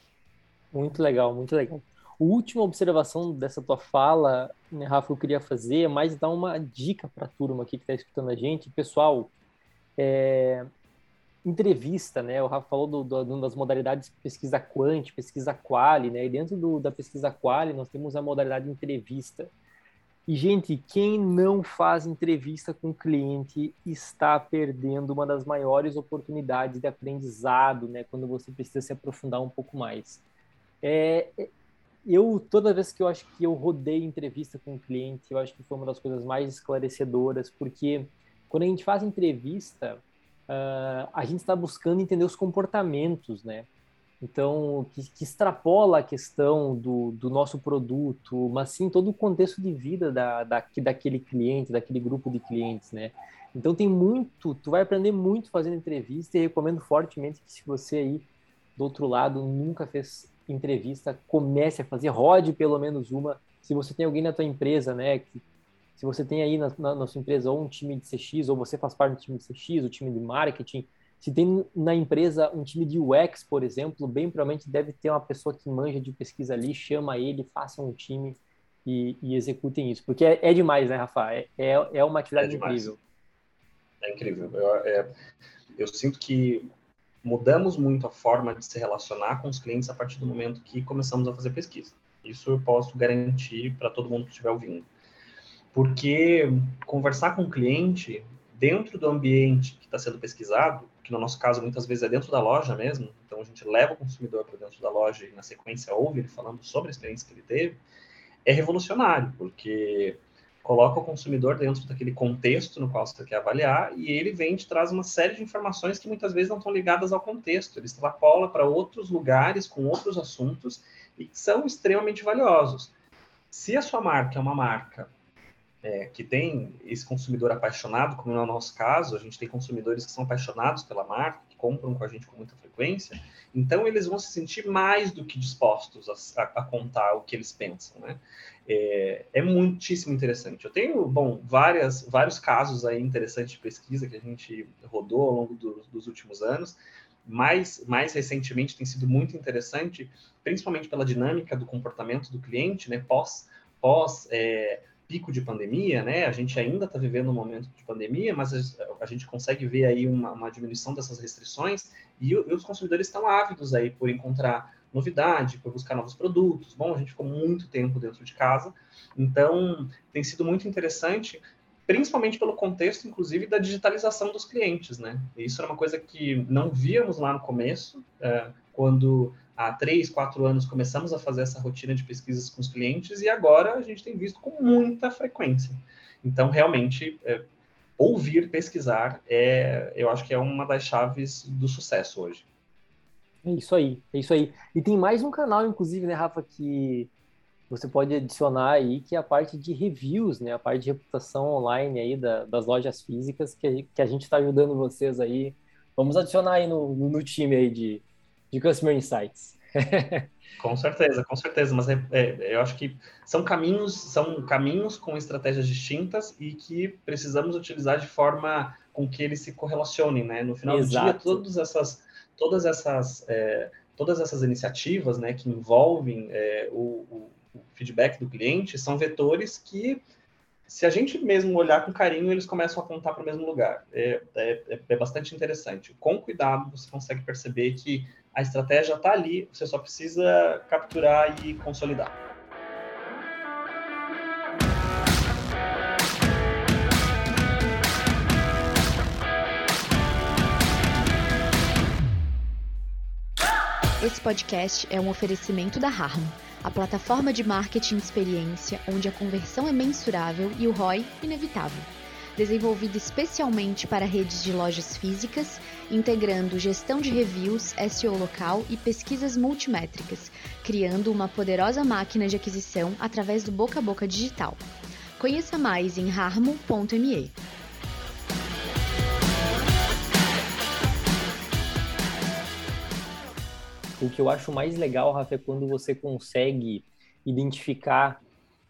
Muito legal, muito legal. A última observação dessa tua fala, né, Rafa, eu queria fazer é mais dar uma dica para a turma aqui que está escutando a gente. Pessoal, é, entrevista, né? O Rafa falou do, do, das modalidades pesquisa quant, pesquisa quali, né? E dentro do, da pesquisa quali nós temos a modalidade entrevista. E, gente, quem não faz entrevista com o cliente está perdendo uma das maiores oportunidades de aprendizado, né? Quando você precisa se aprofundar um pouco mais. É, é, eu, toda vez que eu acho que eu rodei entrevista com um cliente, eu acho que foi uma das coisas mais esclarecedoras, porque quando a gente faz entrevista, uh, a gente está buscando entender os comportamentos, né? Então, que, que, extrapola a questão do, do nosso produto, mas sim todo o contexto de vida da, da, daquele cliente, daquele grupo de clientes, né? Então, tem muito, tu vai aprender muito fazendo entrevista e recomendo fortemente que se você aí, do outro lado, nunca fez entrevista, comece a fazer, rode pelo menos uma, se você tem alguém na tua empresa, né, que, se você tem aí na, na, na, sua empresa ou um time de CX, ou você faz parte do time de CX, o time de marketing, se tem na empresa um time de UX, por exemplo, bem provavelmente deve ter uma pessoa que manja de pesquisa ali, chama ele, faça um time e, e executem isso. Porque é, é, demais, né, Rafa? É, é, é uma atividade é incrível. É incrível. Eu, é, eu sinto que mudamos muito a forma de se relacionar com os clientes a partir do momento que começamos a fazer pesquisa. Isso eu posso garantir para todo mundo que estiver ouvindo. Porque conversar com o cliente dentro do ambiente que está sendo pesquisado, que no nosso caso muitas vezes é dentro da loja mesmo, então a gente leva o consumidor para dentro da loja e na sequência ouve ele falando sobre a experiência que ele teve, é revolucionário, porque coloca o consumidor dentro daquele contexto no qual você quer avaliar e ele vem e traz uma série de informações que muitas vezes não estão ligadas ao contexto. Ele extrapola para outros lugares com outros assuntos e são extremamente valiosos. Se a sua marca é uma marca é, que tem esse consumidor apaixonado, como no nosso caso, a gente tem consumidores que são apaixonados pela marca, que compram com a gente com muita frequência, então eles vão se sentir mais do que dispostos a, a, a contar o que eles pensam, né? É, é, muitíssimo interessante. Eu tenho, bom, várias, vários casos aí interessantes de pesquisa que a gente rodou ao longo do, dos últimos anos, mais, mais recentemente tem sido muito interessante, principalmente pela dinâmica do comportamento do cliente, né, pós, pós é, pico de pandemia, né? A gente ainda está vivendo um momento de pandemia, mas a, gente consegue ver aí uma, uma diminuição dessas restrições e, e, os consumidores estão ávidos aí por encontrar novidade, por buscar novos produtos. Bom, a gente ficou muito tempo dentro de casa, então tem sido muito interessante, principalmente pelo contexto, inclusive, da digitalização dos clientes, né? E isso era uma coisa que não víamos lá no começo, é, quando há três, quatro anos começamos a fazer essa rotina de pesquisas com os clientes e agora a gente tem visto com muita frequência. Então, realmente, é, ouvir, pesquisar, é, eu acho que é uma das chaves do sucesso hoje. É isso aí, é isso aí. E tem mais um canal, inclusive, né, Rafa, que você pode adicionar aí, que é a parte de reviews, né, a parte de reputação online aí da, das lojas físicas, que, que a gente está ajudando vocês aí. Vamos adicionar aí no, no time aí de de Customer Insights. com certeza, com certeza, mas é, é, eu acho que são caminhos, são caminhos com estratégias distintas e que precisamos utilizar de forma com que eles se correlacionem, né? No final Exato. do dia, todas essas, todas essas, é, todas essas iniciativas, né, que envolvem é, o, o, o feedback do cliente são vetores que se a gente mesmo olhar com carinho, eles começam a apontar para o mesmo lugar. É, é, é, bastante interessante. Com cuidado, você consegue perceber que a estratégia está ali, você só precisa capturar e consolidar. Esse podcast é um oferecimento da Harmo, a plataforma de marketing de experiência onde a conversão é mensurável e o ROI inevitável desenvolvido especialmente para redes de lojas físicas, integrando gestão de reviews, SEO local e pesquisas multimétricas, criando uma poderosa máquina de aquisição através do boca a boca digital. Conheça mais em harmo.me. O que eu acho mais legal, Rafa, é quando você consegue identificar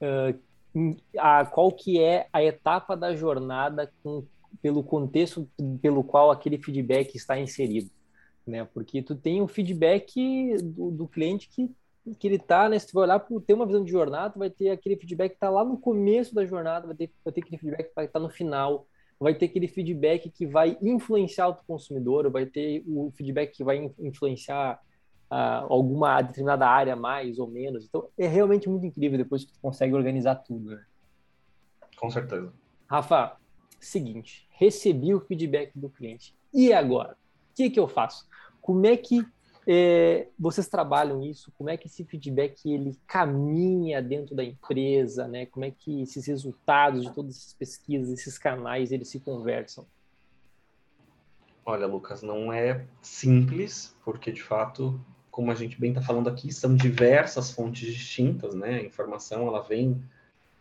uh, a, qual que é a etapa da jornada com, pelo contexto pelo qual aquele feedback está inserido, né? Porque tu tem um feedback do, do cliente que que ele tá, né? Se tu vai olhar para ter uma visão de jornada, tu vai ter aquele feedback que tá lá no começo da jornada, vai ter, vai ter aquele feedback que vai estar tá no final, vai ter aquele feedback que vai influenciar o consumidor, vai ter o feedback que vai influenciar uh, alguma determinada área mais ou menos. Então é realmente muito incrível depois que tu consegue organizar tudo. Né? Com certeza. Rafa, seguinte, recebi o feedback do cliente. E agora? O que, que eu faço? Como é que é, vocês trabalham isso? Como é que esse feedback ele caminha dentro da empresa, né? Como é que esses resultados de todas essas pesquisas, esses canais, eles se conversam? Olha, Lucas, não é simples, porque de fato como a gente bem está falando aqui, são diversas fontes distintas, né? A informação ela vem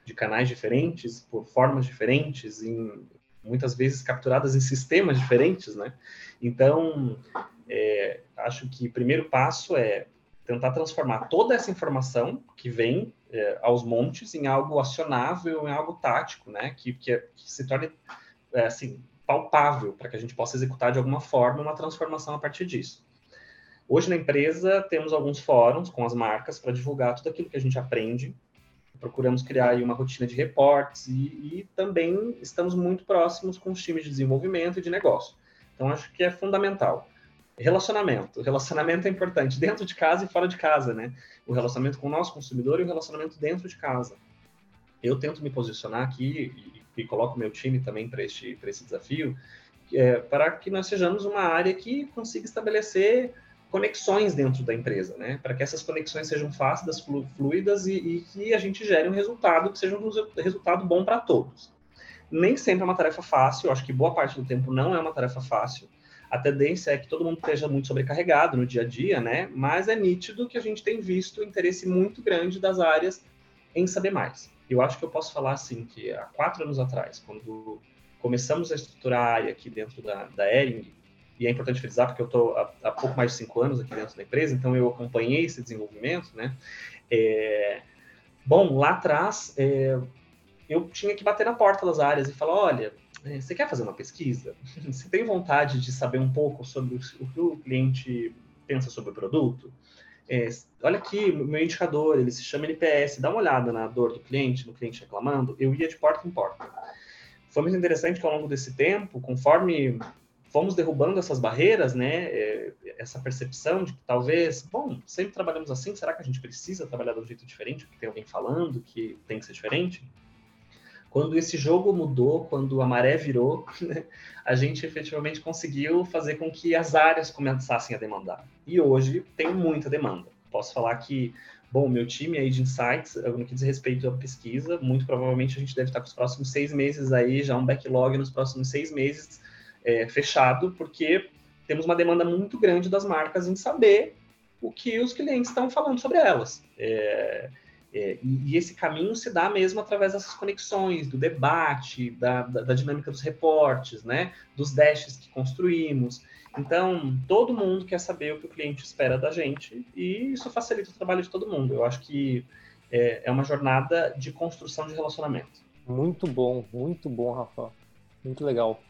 de canais diferentes, por formas diferentes, em, muitas vezes capturadas em sistemas diferentes, né? Então, é, acho que o primeiro passo é tentar transformar toda essa informação que vem é, aos montes em algo acionável, em algo tático, né? Que, que, que se torne é, assim, palpável para que a gente possa executar de alguma forma uma transformação a partir disso. Hoje na empresa temos alguns fóruns com as marcas para divulgar tudo aquilo que a gente aprende. Procuramos criar uma rotina de reportes e, e também estamos muito próximos com os times de desenvolvimento e de negócio. Então acho que é fundamental. Relacionamento. Relacionamento é importante dentro de casa e fora de casa, né? O relacionamento com o nosso consumidor e o relacionamento dentro de casa. Eu tento me posicionar aqui e, e coloco meu time também para este esse desafio, é, para que nós sejamos uma área que consiga estabelecer conexões dentro da empresa, né? Para que essas conexões sejam fáceis, fluidas e, e, que a gente gere um resultado que seja um resultado bom para todos. Nem sempre é uma tarefa fácil, acho que boa parte do tempo não é uma tarefa fácil. A tendência é que todo mundo esteja muito sobrecarregado no dia a dia, né? Mas é nítido que a gente tem visto interesse muito grande das áreas em saber mais. Eu acho que eu posso falar assim que há quatro anos atrás, quando começamos a estruturar a área aqui dentro da, da Ering, e é importante frisar porque eu estou há, há, pouco mais de cinco anos aqui dentro da empresa, então eu acompanhei esse desenvolvimento, né? É, bom, lá atrás é, eu tinha que bater na porta das áreas e falar, olha, é, você quer fazer uma pesquisa? Você tem vontade de saber um pouco sobre o que o cliente pensa sobre o produto? É, olha aqui, meu indicador, ele se chama NPS, dá uma olhada na dor do cliente, no cliente reclamando. Eu ia de porta em porta. Foi muito interessante que ao longo desse tempo, conforme fomos derrubando essas barreiras, né? É, essa percepção de que talvez, bom, sempre trabalhamos assim, será que a gente precisa trabalhar de um jeito diferente? Porque tem alguém falando que tem que ser diferente? Quando esse jogo mudou, quando a maré virou, né, a gente efetivamente conseguiu fazer com que as áreas começassem a demandar. E hoje tem muita demanda. Posso falar que, bom, meu time aí de insights, no que diz respeito à pesquisa, muito provavelmente a gente deve estar com os próximos seis meses aí, já um backlog nos próximos seis meses é, fechado, porque temos uma demanda muito grande das marcas em saber o que os clientes estão falando sobre elas. É, é, e, esse caminho se dá mesmo através dessas conexões, do debate, da, da, da, dinâmica dos reportes, né, dos dashes que construímos. Então, todo mundo quer saber o que o cliente espera da gente e isso facilita o trabalho de todo mundo. Eu acho que é, é uma jornada de construção de relacionamento. Muito bom, muito bom, Rafa. Muito legal.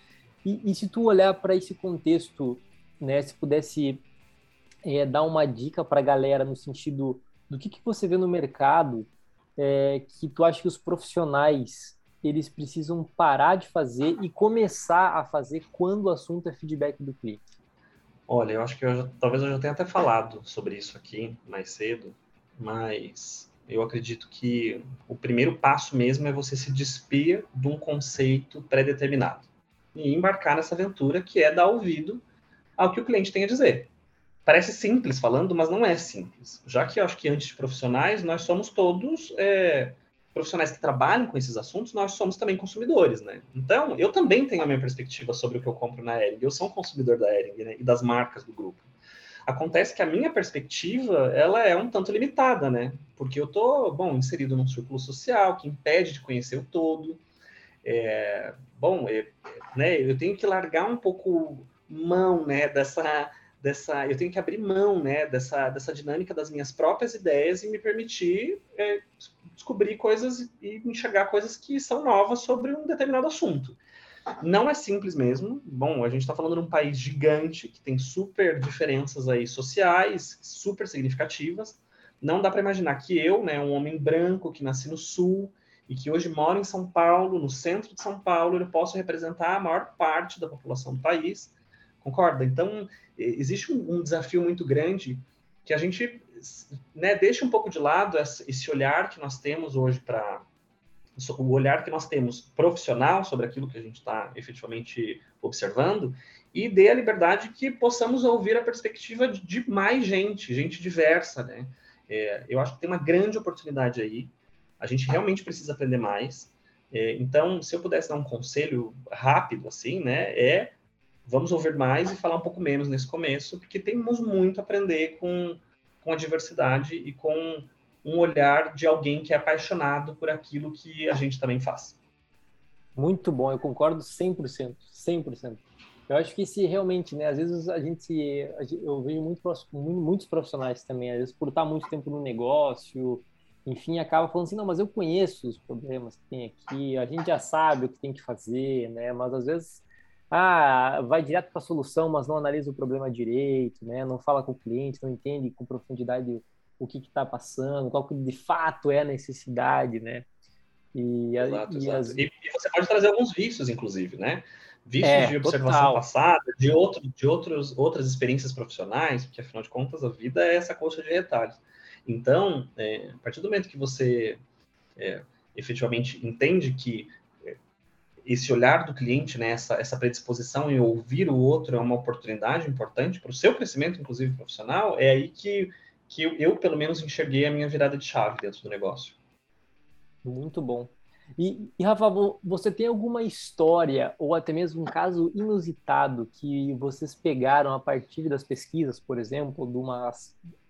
E, e se tu olhar para esse contexto, né, se pudesse é, dar uma dica para a galera no sentido do que, que você vê no mercado é, que tu acha que os profissionais eles precisam parar de fazer e começar a fazer quando o assunto é feedback do cliente? Olha, eu acho que eu já, talvez eu já tenha até falado sobre isso aqui mais cedo, mas eu acredito que o primeiro passo mesmo é você se despir de um conceito pré-determinado e embarcar nessa aventura que é dar ouvido ao que o cliente tem a dizer. Parece simples falando, mas não é simples. Já que eu acho que antes de profissionais, nós somos todos é, profissionais que trabalham com esses assuntos, nós somos também consumidores, né? Então, eu também tenho a minha perspectiva sobre o que eu compro na Ering. Eu sou um consumidor da Ering né? e das marcas do grupo. Acontece que a minha perspectiva, ela é um tanto limitada, né? Porque eu tô, bom, inserido num círculo social que impede de conhecer o todo. É, bom, é, né, eu tenho que largar um pouco mão, né, dessa, dessa, eu tenho que abrir mão, né, dessa, dessa dinâmica das minhas próprias ideias e me permitir é, descobrir coisas e enxergar coisas que são novas sobre um determinado assunto. Não é simples mesmo. Bom, a gente está falando de um país gigante que tem super diferenças aí sociais, super significativas. Não dá para imaginar que eu, né, um homem branco que nasci no sul, e que hoje mora em São Paulo, no centro de São Paulo, eu posso representar a maior parte da população do país. Concorda? Então, existe um, desafio muito grande que a gente né, deixa um pouco de lado esse olhar que nós temos hoje para o olhar que nós temos profissional sobre aquilo que a gente está efetivamente observando e dê a liberdade que possamos ouvir a perspectiva de mais gente, gente diversa, né? É, eu acho que tem uma grande oportunidade aí a gente realmente precisa aprender mais. É, então, se eu pudesse dar um conselho rápido, assim, né, é vamos ouvir mais e falar um pouco menos nesse começo, porque temos muito a aprender com, com a diversidade e com um olhar de alguém que é apaixonado por aquilo que a gente também faz. Muito bom, eu concordo 100%, 100%. Eu acho que se realmente, né, às vezes a gente, eu vejo muito, muitos profissionais também, às vezes por estar muito tempo no negócio, enfim, acaba falando assim, não, mas eu conheço os problemas que tem aqui, a gente já sabe o que tem que fazer, né, mas às vezes, ah, vai direto para a solução, mas não analisa o problema direito, né, não fala com o cliente, não entende com profundidade o que está passando, qual que de fato é a necessidade, né, e, exato, e, exato. As... e, você pode trazer alguns vícios, inclusive, né, vícios é, de observação total. passada, de, outro, de outros, outras experiências profissionais, porque afinal de contas a vida é essa coxa de retalhos. Então, é, a partir do momento que você é, efetivamente entende que é, esse olhar do cliente, né, essa, essa predisposição em ouvir o outro é uma oportunidade importante para o seu crescimento, inclusive profissional, é aí que, que eu, eu, pelo menos, enxerguei a minha virada de chave dentro do negócio. Muito bom. E, e, Rafa, você tem alguma história ou até mesmo um caso inusitado que vocês pegaram a partir das pesquisas, por exemplo, de uma,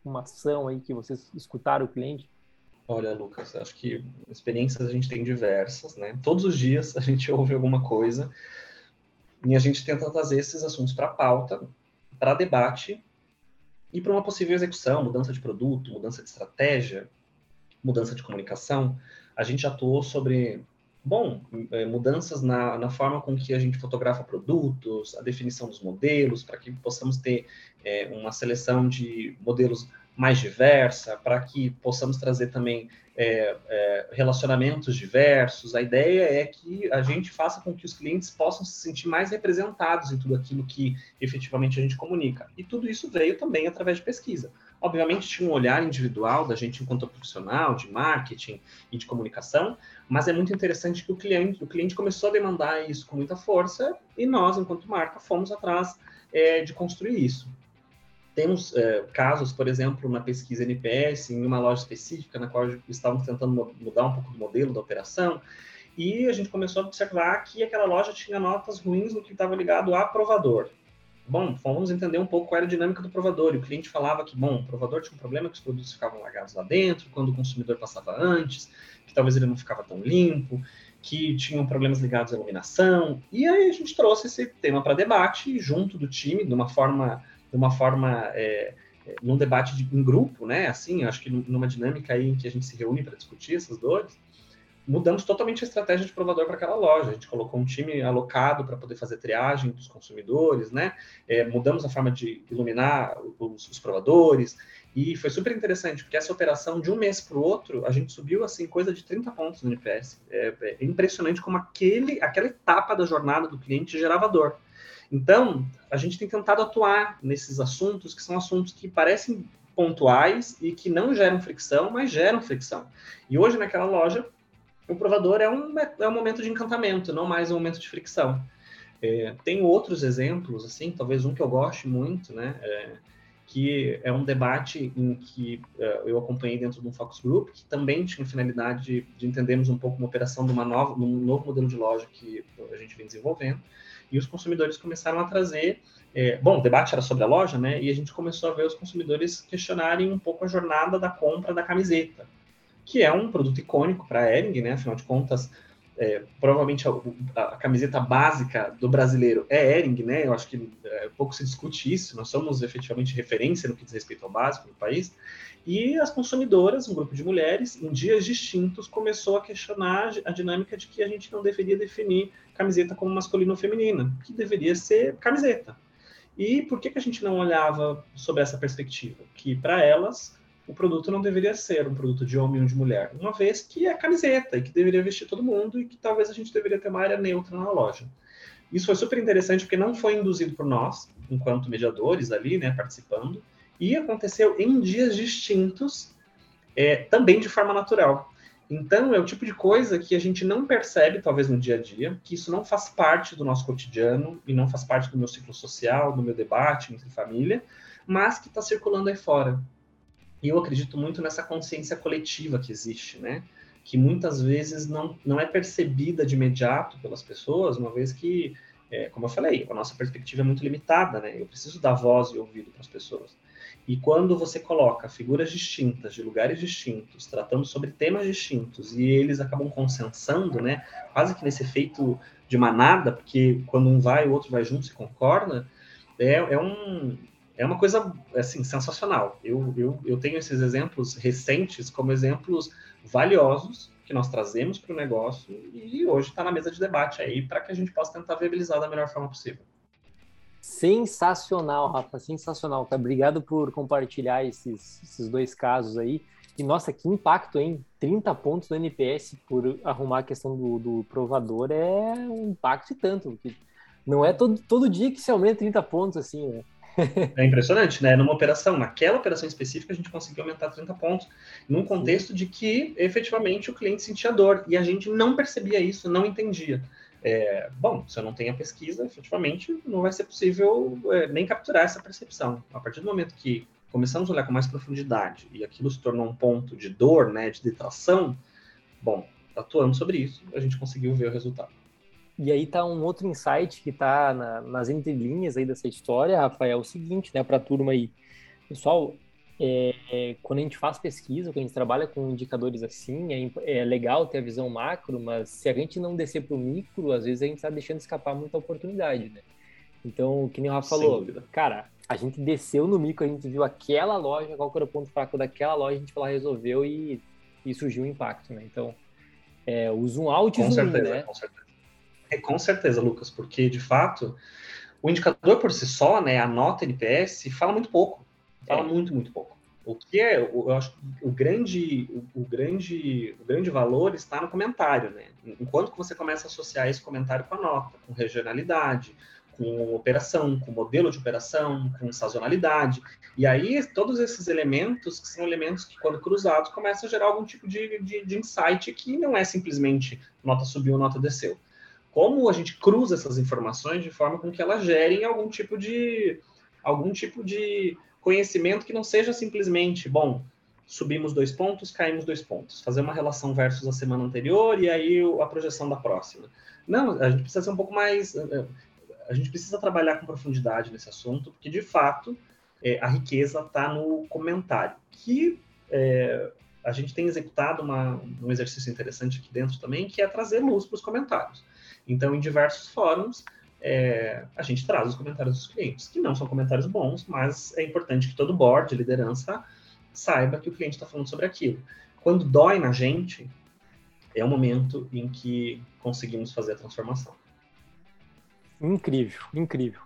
uma ação aí que vocês escutaram o cliente? Olha, Lucas, acho que experiências a gente tem diversas, né? Todos os dias a gente ouve alguma coisa e a gente tenta trazer esses assuntos para pauta, para debate e para uma possível execução, mudança de produto, mudança de estratégia, mudança de comunicação a gente atuou sobre, bom, é, mudanças na, na forma com que a gente fotografa produtos, a definição dos modelos, para que possamos ter é, uma seleção de modelos mais diversa, para que possamos trazer também é, é, relacionamentos diversos. A ideia é que a gente faça com que os clientes possam se sentir mais representados em tudo aquilo que efetivamente a gente comunica. E tudo isso veio também através de pesquisa. Obviamente tinha um olhar individual da gente enquanto profissional de marketing e de comunicação, mas é muito interessante que o cliente, o cliente começou a demandar isso com muita força e nós, enquanto marca, fomos atrás é, de construir isso. Temos é, casos, por exemplo, na pesquisa NPS, em uma loja específica, na qual estávamos tentando mudar um pouco do modelo da operação, e a gente começou a observar que aquela loja tinha notas ruins no que estava ligado a provador. Bom, vamos entender um pouco qual era a dinâmica do provador. E o cliente falava que, bom, o provador tinha um problema que os produtos ficavam largados lá dentro, quando o consumidor passava antes, que talvez ele não ficava tão limpo, que tinham problemas ligados à iluminação. E aí a gente trouxe esse tema para debate junto do time, de uma forma, de uma forma é, é, num debate de, em grupo, né? Assim, acho que numa dinâmica aí em que a gente se reúne para discutir essas dores mudamos totalmente a estratégia de provador para aquela loja. A gente colocou um time alocado para poder fazer triagem dos consumidores, né? É, mudamos a forma de iluminar os, os, provadores. E foi super interessante, porque essa operação, de um mês para o outro, a gente subiu, assim, coisa de 30 pontos no NPS. É, é impressionante como aquele, aquela etapa da jornada do cliente gerava dor. Então, a gente tem tentado atuar nesses assuntos, que são assuntos que parecem pontuais e que não geram fricção, mas geram fricção. E hoje, naquela loja, o provador é um, é um momento de encantamento, não mais um momento de fricção. É, tem outros exemplos, assim, talvez um que eu goste muito, né, é, que é um debate em que é, eu acompanhei dentro de um focus group, que também tinha finalidade de, de entendermos um pouco uma operação de uma nova, de um novo modelo de loja que a gente vem desenvolvendo, e os consumidores começaram a trazer, é, bom, o debate era sobre a loja, né, e a gente começou a ver os consumidores questionarem um pouco a jornada da compra da camiseta, que é um produto icônico para a Ering, né? Afinal de contas, é, provavelmente a, a, camiseta básica do brasileiro é Ering, né? Eu acho que é, pouco se discute isso. Nós somos efetivamente referência no que diz respeito ao básico no país. E as consumidoras, um grupo de mulheres, em dias distintos, começou a questionar a dinâmica de que a gente não deveria definir camiseta como masculina ou feminina, que deveria ser camiseta. E por que, que a gente não olhava sobre essa perspectiva? Que para elas o produto não deveria ser um produto de homem ou de mulher, uma vez que é camiseta e que deveria vestir todo mundo e que talvez a gente deveria ter uma área neutra na loja. Isso foi super interessante porque não foi induzido por nós, enquanto mediadores ali, né, participando, e aconteceu em dias distintos, é, também de forma natural. Então, é o tipo de coisa que a gente não percebe, talvez, no dia a dia, que isso não faz parte do nosso cotidiano e não faz parte do meu ciclo social, do meu debate entre família, mas que está circulando aí fora. E eu acredito muito nessa consciência coletiva que existe, né? Que muitas vezes não, não é percebida de imediato pelas pessoas, uma vez que, é, como eu falei, a nossa perspectiva é muito limitada, né? Eu preciso dar voz e ouvido para as pessoas. E quando você coloca figuras distintas, de lugares distintos, tratando sobre temas distintos, e eles acabam consensando, né? Quase que nesse efeito de manada, porque quando um vai, o outro vai junto, se concorda, é, é, um, é uma coisa assim, sensacional. Eu, eu, eu tenho esses exemplos recentes como exemplos valiosos que nós trazemos para o negócio e hoje está na mesa de debate aí para que a gente possa tentar viabilizar da melhor forma possível. Sensacional, Rafa, sensacional. Tá? Obrigado por compartilhar esses, esses dois casos aí. E nossa, que impacto, hein? 30 pontos no NPS por arrumar a questão do, do provador é um impacto e tanto. Porque não é todo, todo dia que se aumenta 30 pontos assim, né? É impressionante, né? Numa operação, naquela operação específica, a gente conseguiu aumentar 30 pontos, num contexto de que efetivamente o cliente sentia dor e a gente não percebia isso, não entendia. É, bom, se eu não tenho a pesquisa, efetivamente não vai ser possível é, nem capturar essa percepção. A partir do momento que começamos a olhar com mais profundidade e aquilo se tornou um ponto de dor, né, de detração, bom, atuando sobre isso, a gente conseguiu ver o resultado. E aí tá um outro insight que tá na, nas entrelinhas aí dessa história, Rafael, é o seguinte, né, para a turma aí. Pessoal, é, é, quando a gente faz pesquisa, quando a gente trabalha com indicadores assim, é, é legal ter a visão macro, mas se a gente não descer para o micro, às vezes a gente está deixando escapar muita oportunidade, né? Então, que nem o Rafa falou, cara, a gente desceu no micro, a gente viu aquela loja, qual era o ponto fraco daquela loja, a gente foi lá, resolveu e, e surgiu um impacto, né? Então, é, o zoom out com zoom certeza, in, né? Com certeza. É, com certeza, Lucas, porque de fato o indicador por si só, né, a nota NPS, fala muito pouco. Fala é. muito, muito pouco. O que é, eu acho o grande, o, o, grande, o grande valor está no comentário, né? Enquanto que você começa a associar esse comentário com a nota, com regionalidade, com operação, com modelo de operação, com sazonalidade. E aí, todos esses elementos, que são elementos que, quando cruzados, começam a gerar algum tipo de, de, de insight que não é simplesmente nota subiu, nota desceu. Como a gente cruza essas informações de forma com que elas gerem algum tipo de algum tipo de conhecimento que não seja simplesmente, bom, subimos dois pontos, caímos dois pontos, fazer uma relação versus a semana anterior e aí a projeção da próxima. Não, a gente precisa ser um pouco mais eh, a gente precisa trabalhar com profundidade nesse assunto, porque de fato é, a riqueza está no comentário, que é, a gente tem executado uma, um exercício interessante aqui dentro também, que é trazer luz para os comentários. Então, em diversos fóruns, é, a gente traz os comentários dos clientes, que não são comentários bons, mas é importante que todo board, liderança, saiba que o cliente está falando sobre aquilo. Quando dói na gente, é o momento em que conseguimos fazer a transformação. Incrível, incrível.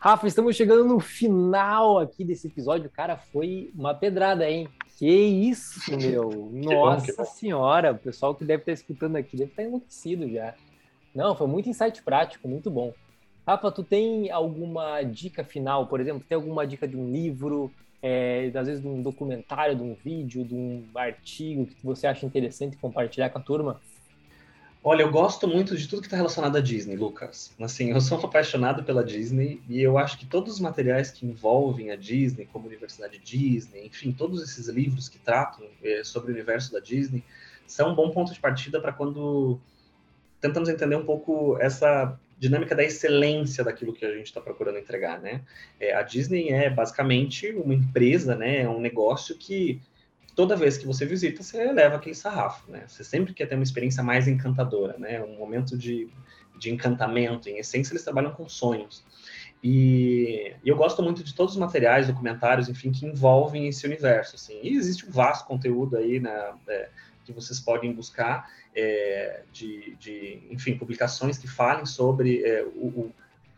Rafa, estamos chegando no final aqui desse episódio. Cara, foi uma pedrada, hein? Que isso, meu! Nossa bom, senhora, o pessoal que deve estar escutando aqui deve estar enlouquecido já. Não, foi muito insight prático, muito bom. Rafa, tu tem alguma dica final, por exemplo? Tem alguma dica de um livro, é, às vezes de um documentário, de um vídeo, de um artigo que você acha interessante compartilhar com a turma? Olha, eu gosto muito de tudo que está relacionado à Disney, Lucas. Assim, eu sou apaixonado pela Disney e eu acho que todos os materiais que envolvem a Disney, como Universidade Disney, enfim, todos esses livros que tratam é, sobre o universo da Disney, são um bom ponto de partida para quando tentamos entender um pouco essa dinâmica da excelência daquilo que a gente está procurando entregar, né? É, a Disney é basicamente uma empresa, né? É um negócio que toda vez que você visita, você leva aquele sarrafo, né? Você sempre quer ter uma experiência mais encantadora, né? Um momento de, de encantamento. Em essência, eles trabalham com sonhos. E, e eu gosto muito de todos os materiais, documentários, enfim, que envolvem esse universo, assim. E existe um vasto conteúdo aí, né? É, que vocês podem buscar é, de, de, enfim, publicações que falem sobre é, o,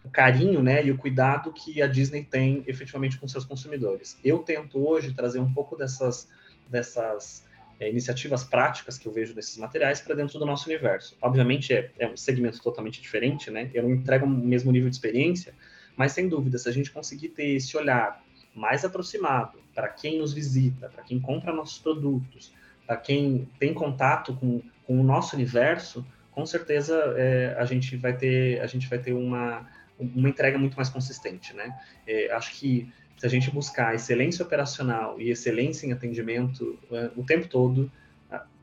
o, carinho, né, e o cuidado que a Disney tem efetivamente com seus consumidores. Eu tento hoje trazer um pouco dessas dessas é, iniciativas práticas que eu vejo nesses materiais para dentro do nosso universo. Obviamente é, é, um segmento totalmente diferente, né? Eu não entrego o mesmo nível de experiência, mas sem dúvida, se a gente conseguir ter esse olhar mais aproximado para quem nos visita, para quem compra nossos produtos, para quem tem contato com, com o nosso universo, com certeza é, a gente vai ter a gente vai ter uma uma entrega muito mais consistente, né? É, acho que se a gente buscar excelência operacional e excelência em atendimento uh, o tempo todo,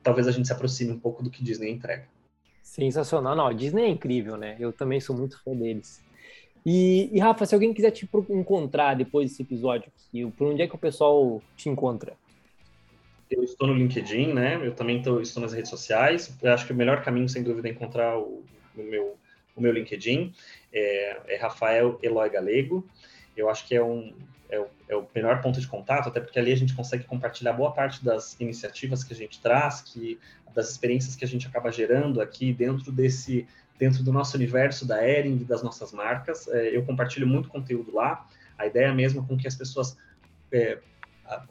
talvez a gente se aproxime um pouco do que Disney entrega. Sensacional. Não, a Disney é incrível, né? Eu também sou muito fã deles. E, e Rafa, se alguém quiser te encontrar depois desse episódio, por onde é que o pessoal te encontra? Eu estou no LinkedIn, né? Eu também tô, estou nas redes sociais. Eu acho que o melhor caminho, sem dúvida, é encontrar o, o meu o meu LinkedIn, é, é Rafael Eloy Galego. Eu acho que é um, é o, é o, melhor ponto de contato, até porque ali a gente consegue compartilhar boa parte das iniciativas que a gente traz, que das experiências que a gente acaba gerando aqui dentro desse dentro do nosso universo da Ering, das nossas marcas. É, eu compartilho muito conteúdo lá. A ideia é mesmo com que as pessoas é,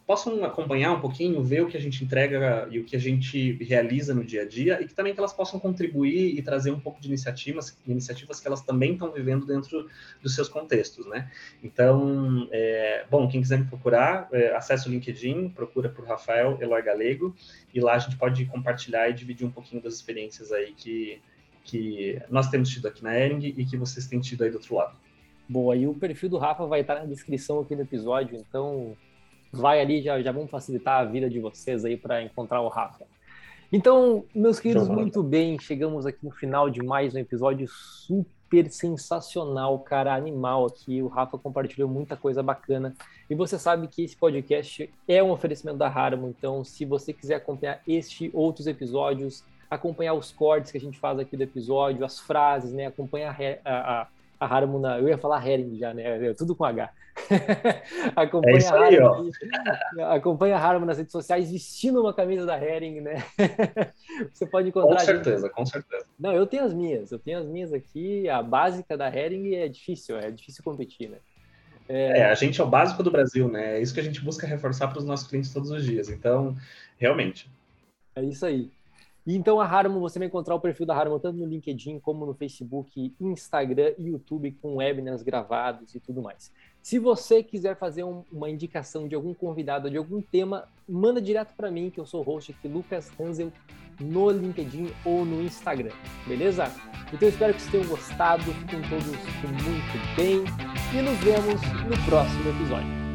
possam acompanhar um pouquinho, ver o que a gente entrega e o que a gente realiza no dia a dia, e que também que elas possam contribuir e trazer um pouco de iniciativas, iniciativas que elas também estão vivendo dentro dos seus contextos, né? Então, é, bom, quem quiser me procurar, é, acesse o LinkedIn, procura por Rafael Eloy Galego, e lá a gente pode compartilhar e dividir um pouquinho das experiências aí que, que nós temos tido aqui na Ering e que vocês têm tido aí do outro lado. Boa, e o perfil do Rafa vai estar na descrição aqui do episódio, então vai ali, já, já vamos facilitar a vida de vocês aí para encontrar o Rafa. Então, meus queridos, muito bem, chegamos aqui no final de mais um episódio super sensacional, cara, animal aqui. O Rafa compartilhou muita coisa bacana. E você sabe que esse podcast é um oferecimento da Harmo, então se você quiser acompanhar este outros episódios, acompanhar os cortes que a gente faz aqui do episódio, as frases, né, acompanhar a, a, a Harmo na... Eu ia falar Hering já, né? É tudo com H. acompanha, é isso aí, ó. acompanha a Harman nas redes sociais vestindo uma camisa da Hering, né? Você pode encontrar. Com certeza, com certeza. Não, eu tenho as minhas, eu tenho as minhas aqui. A básica da Hering é difícil, é difícil competir, né? É... é... a gente é o básico do Brasil, né? É isso que a gente busca reforçar para os nossos clientes todos os dias. Então, realmente. É isso aí. E então a Harmon, você vai encontrar o perfil da Harmon tanto no LinkedIn como no Facebook, Instagram e YouTube com webinars gravados e tudo mais. Se você quiser fazer um, uma indicação de algum convidado, de algum tema, manda direto para mim, que eu sou o host aqui, Lucas Hansel, no LinkedIn ou no Instagram, beleza? Então espero que vocês tenham gostado, fiquem todos muito bem e nos vemos no próximo episódio.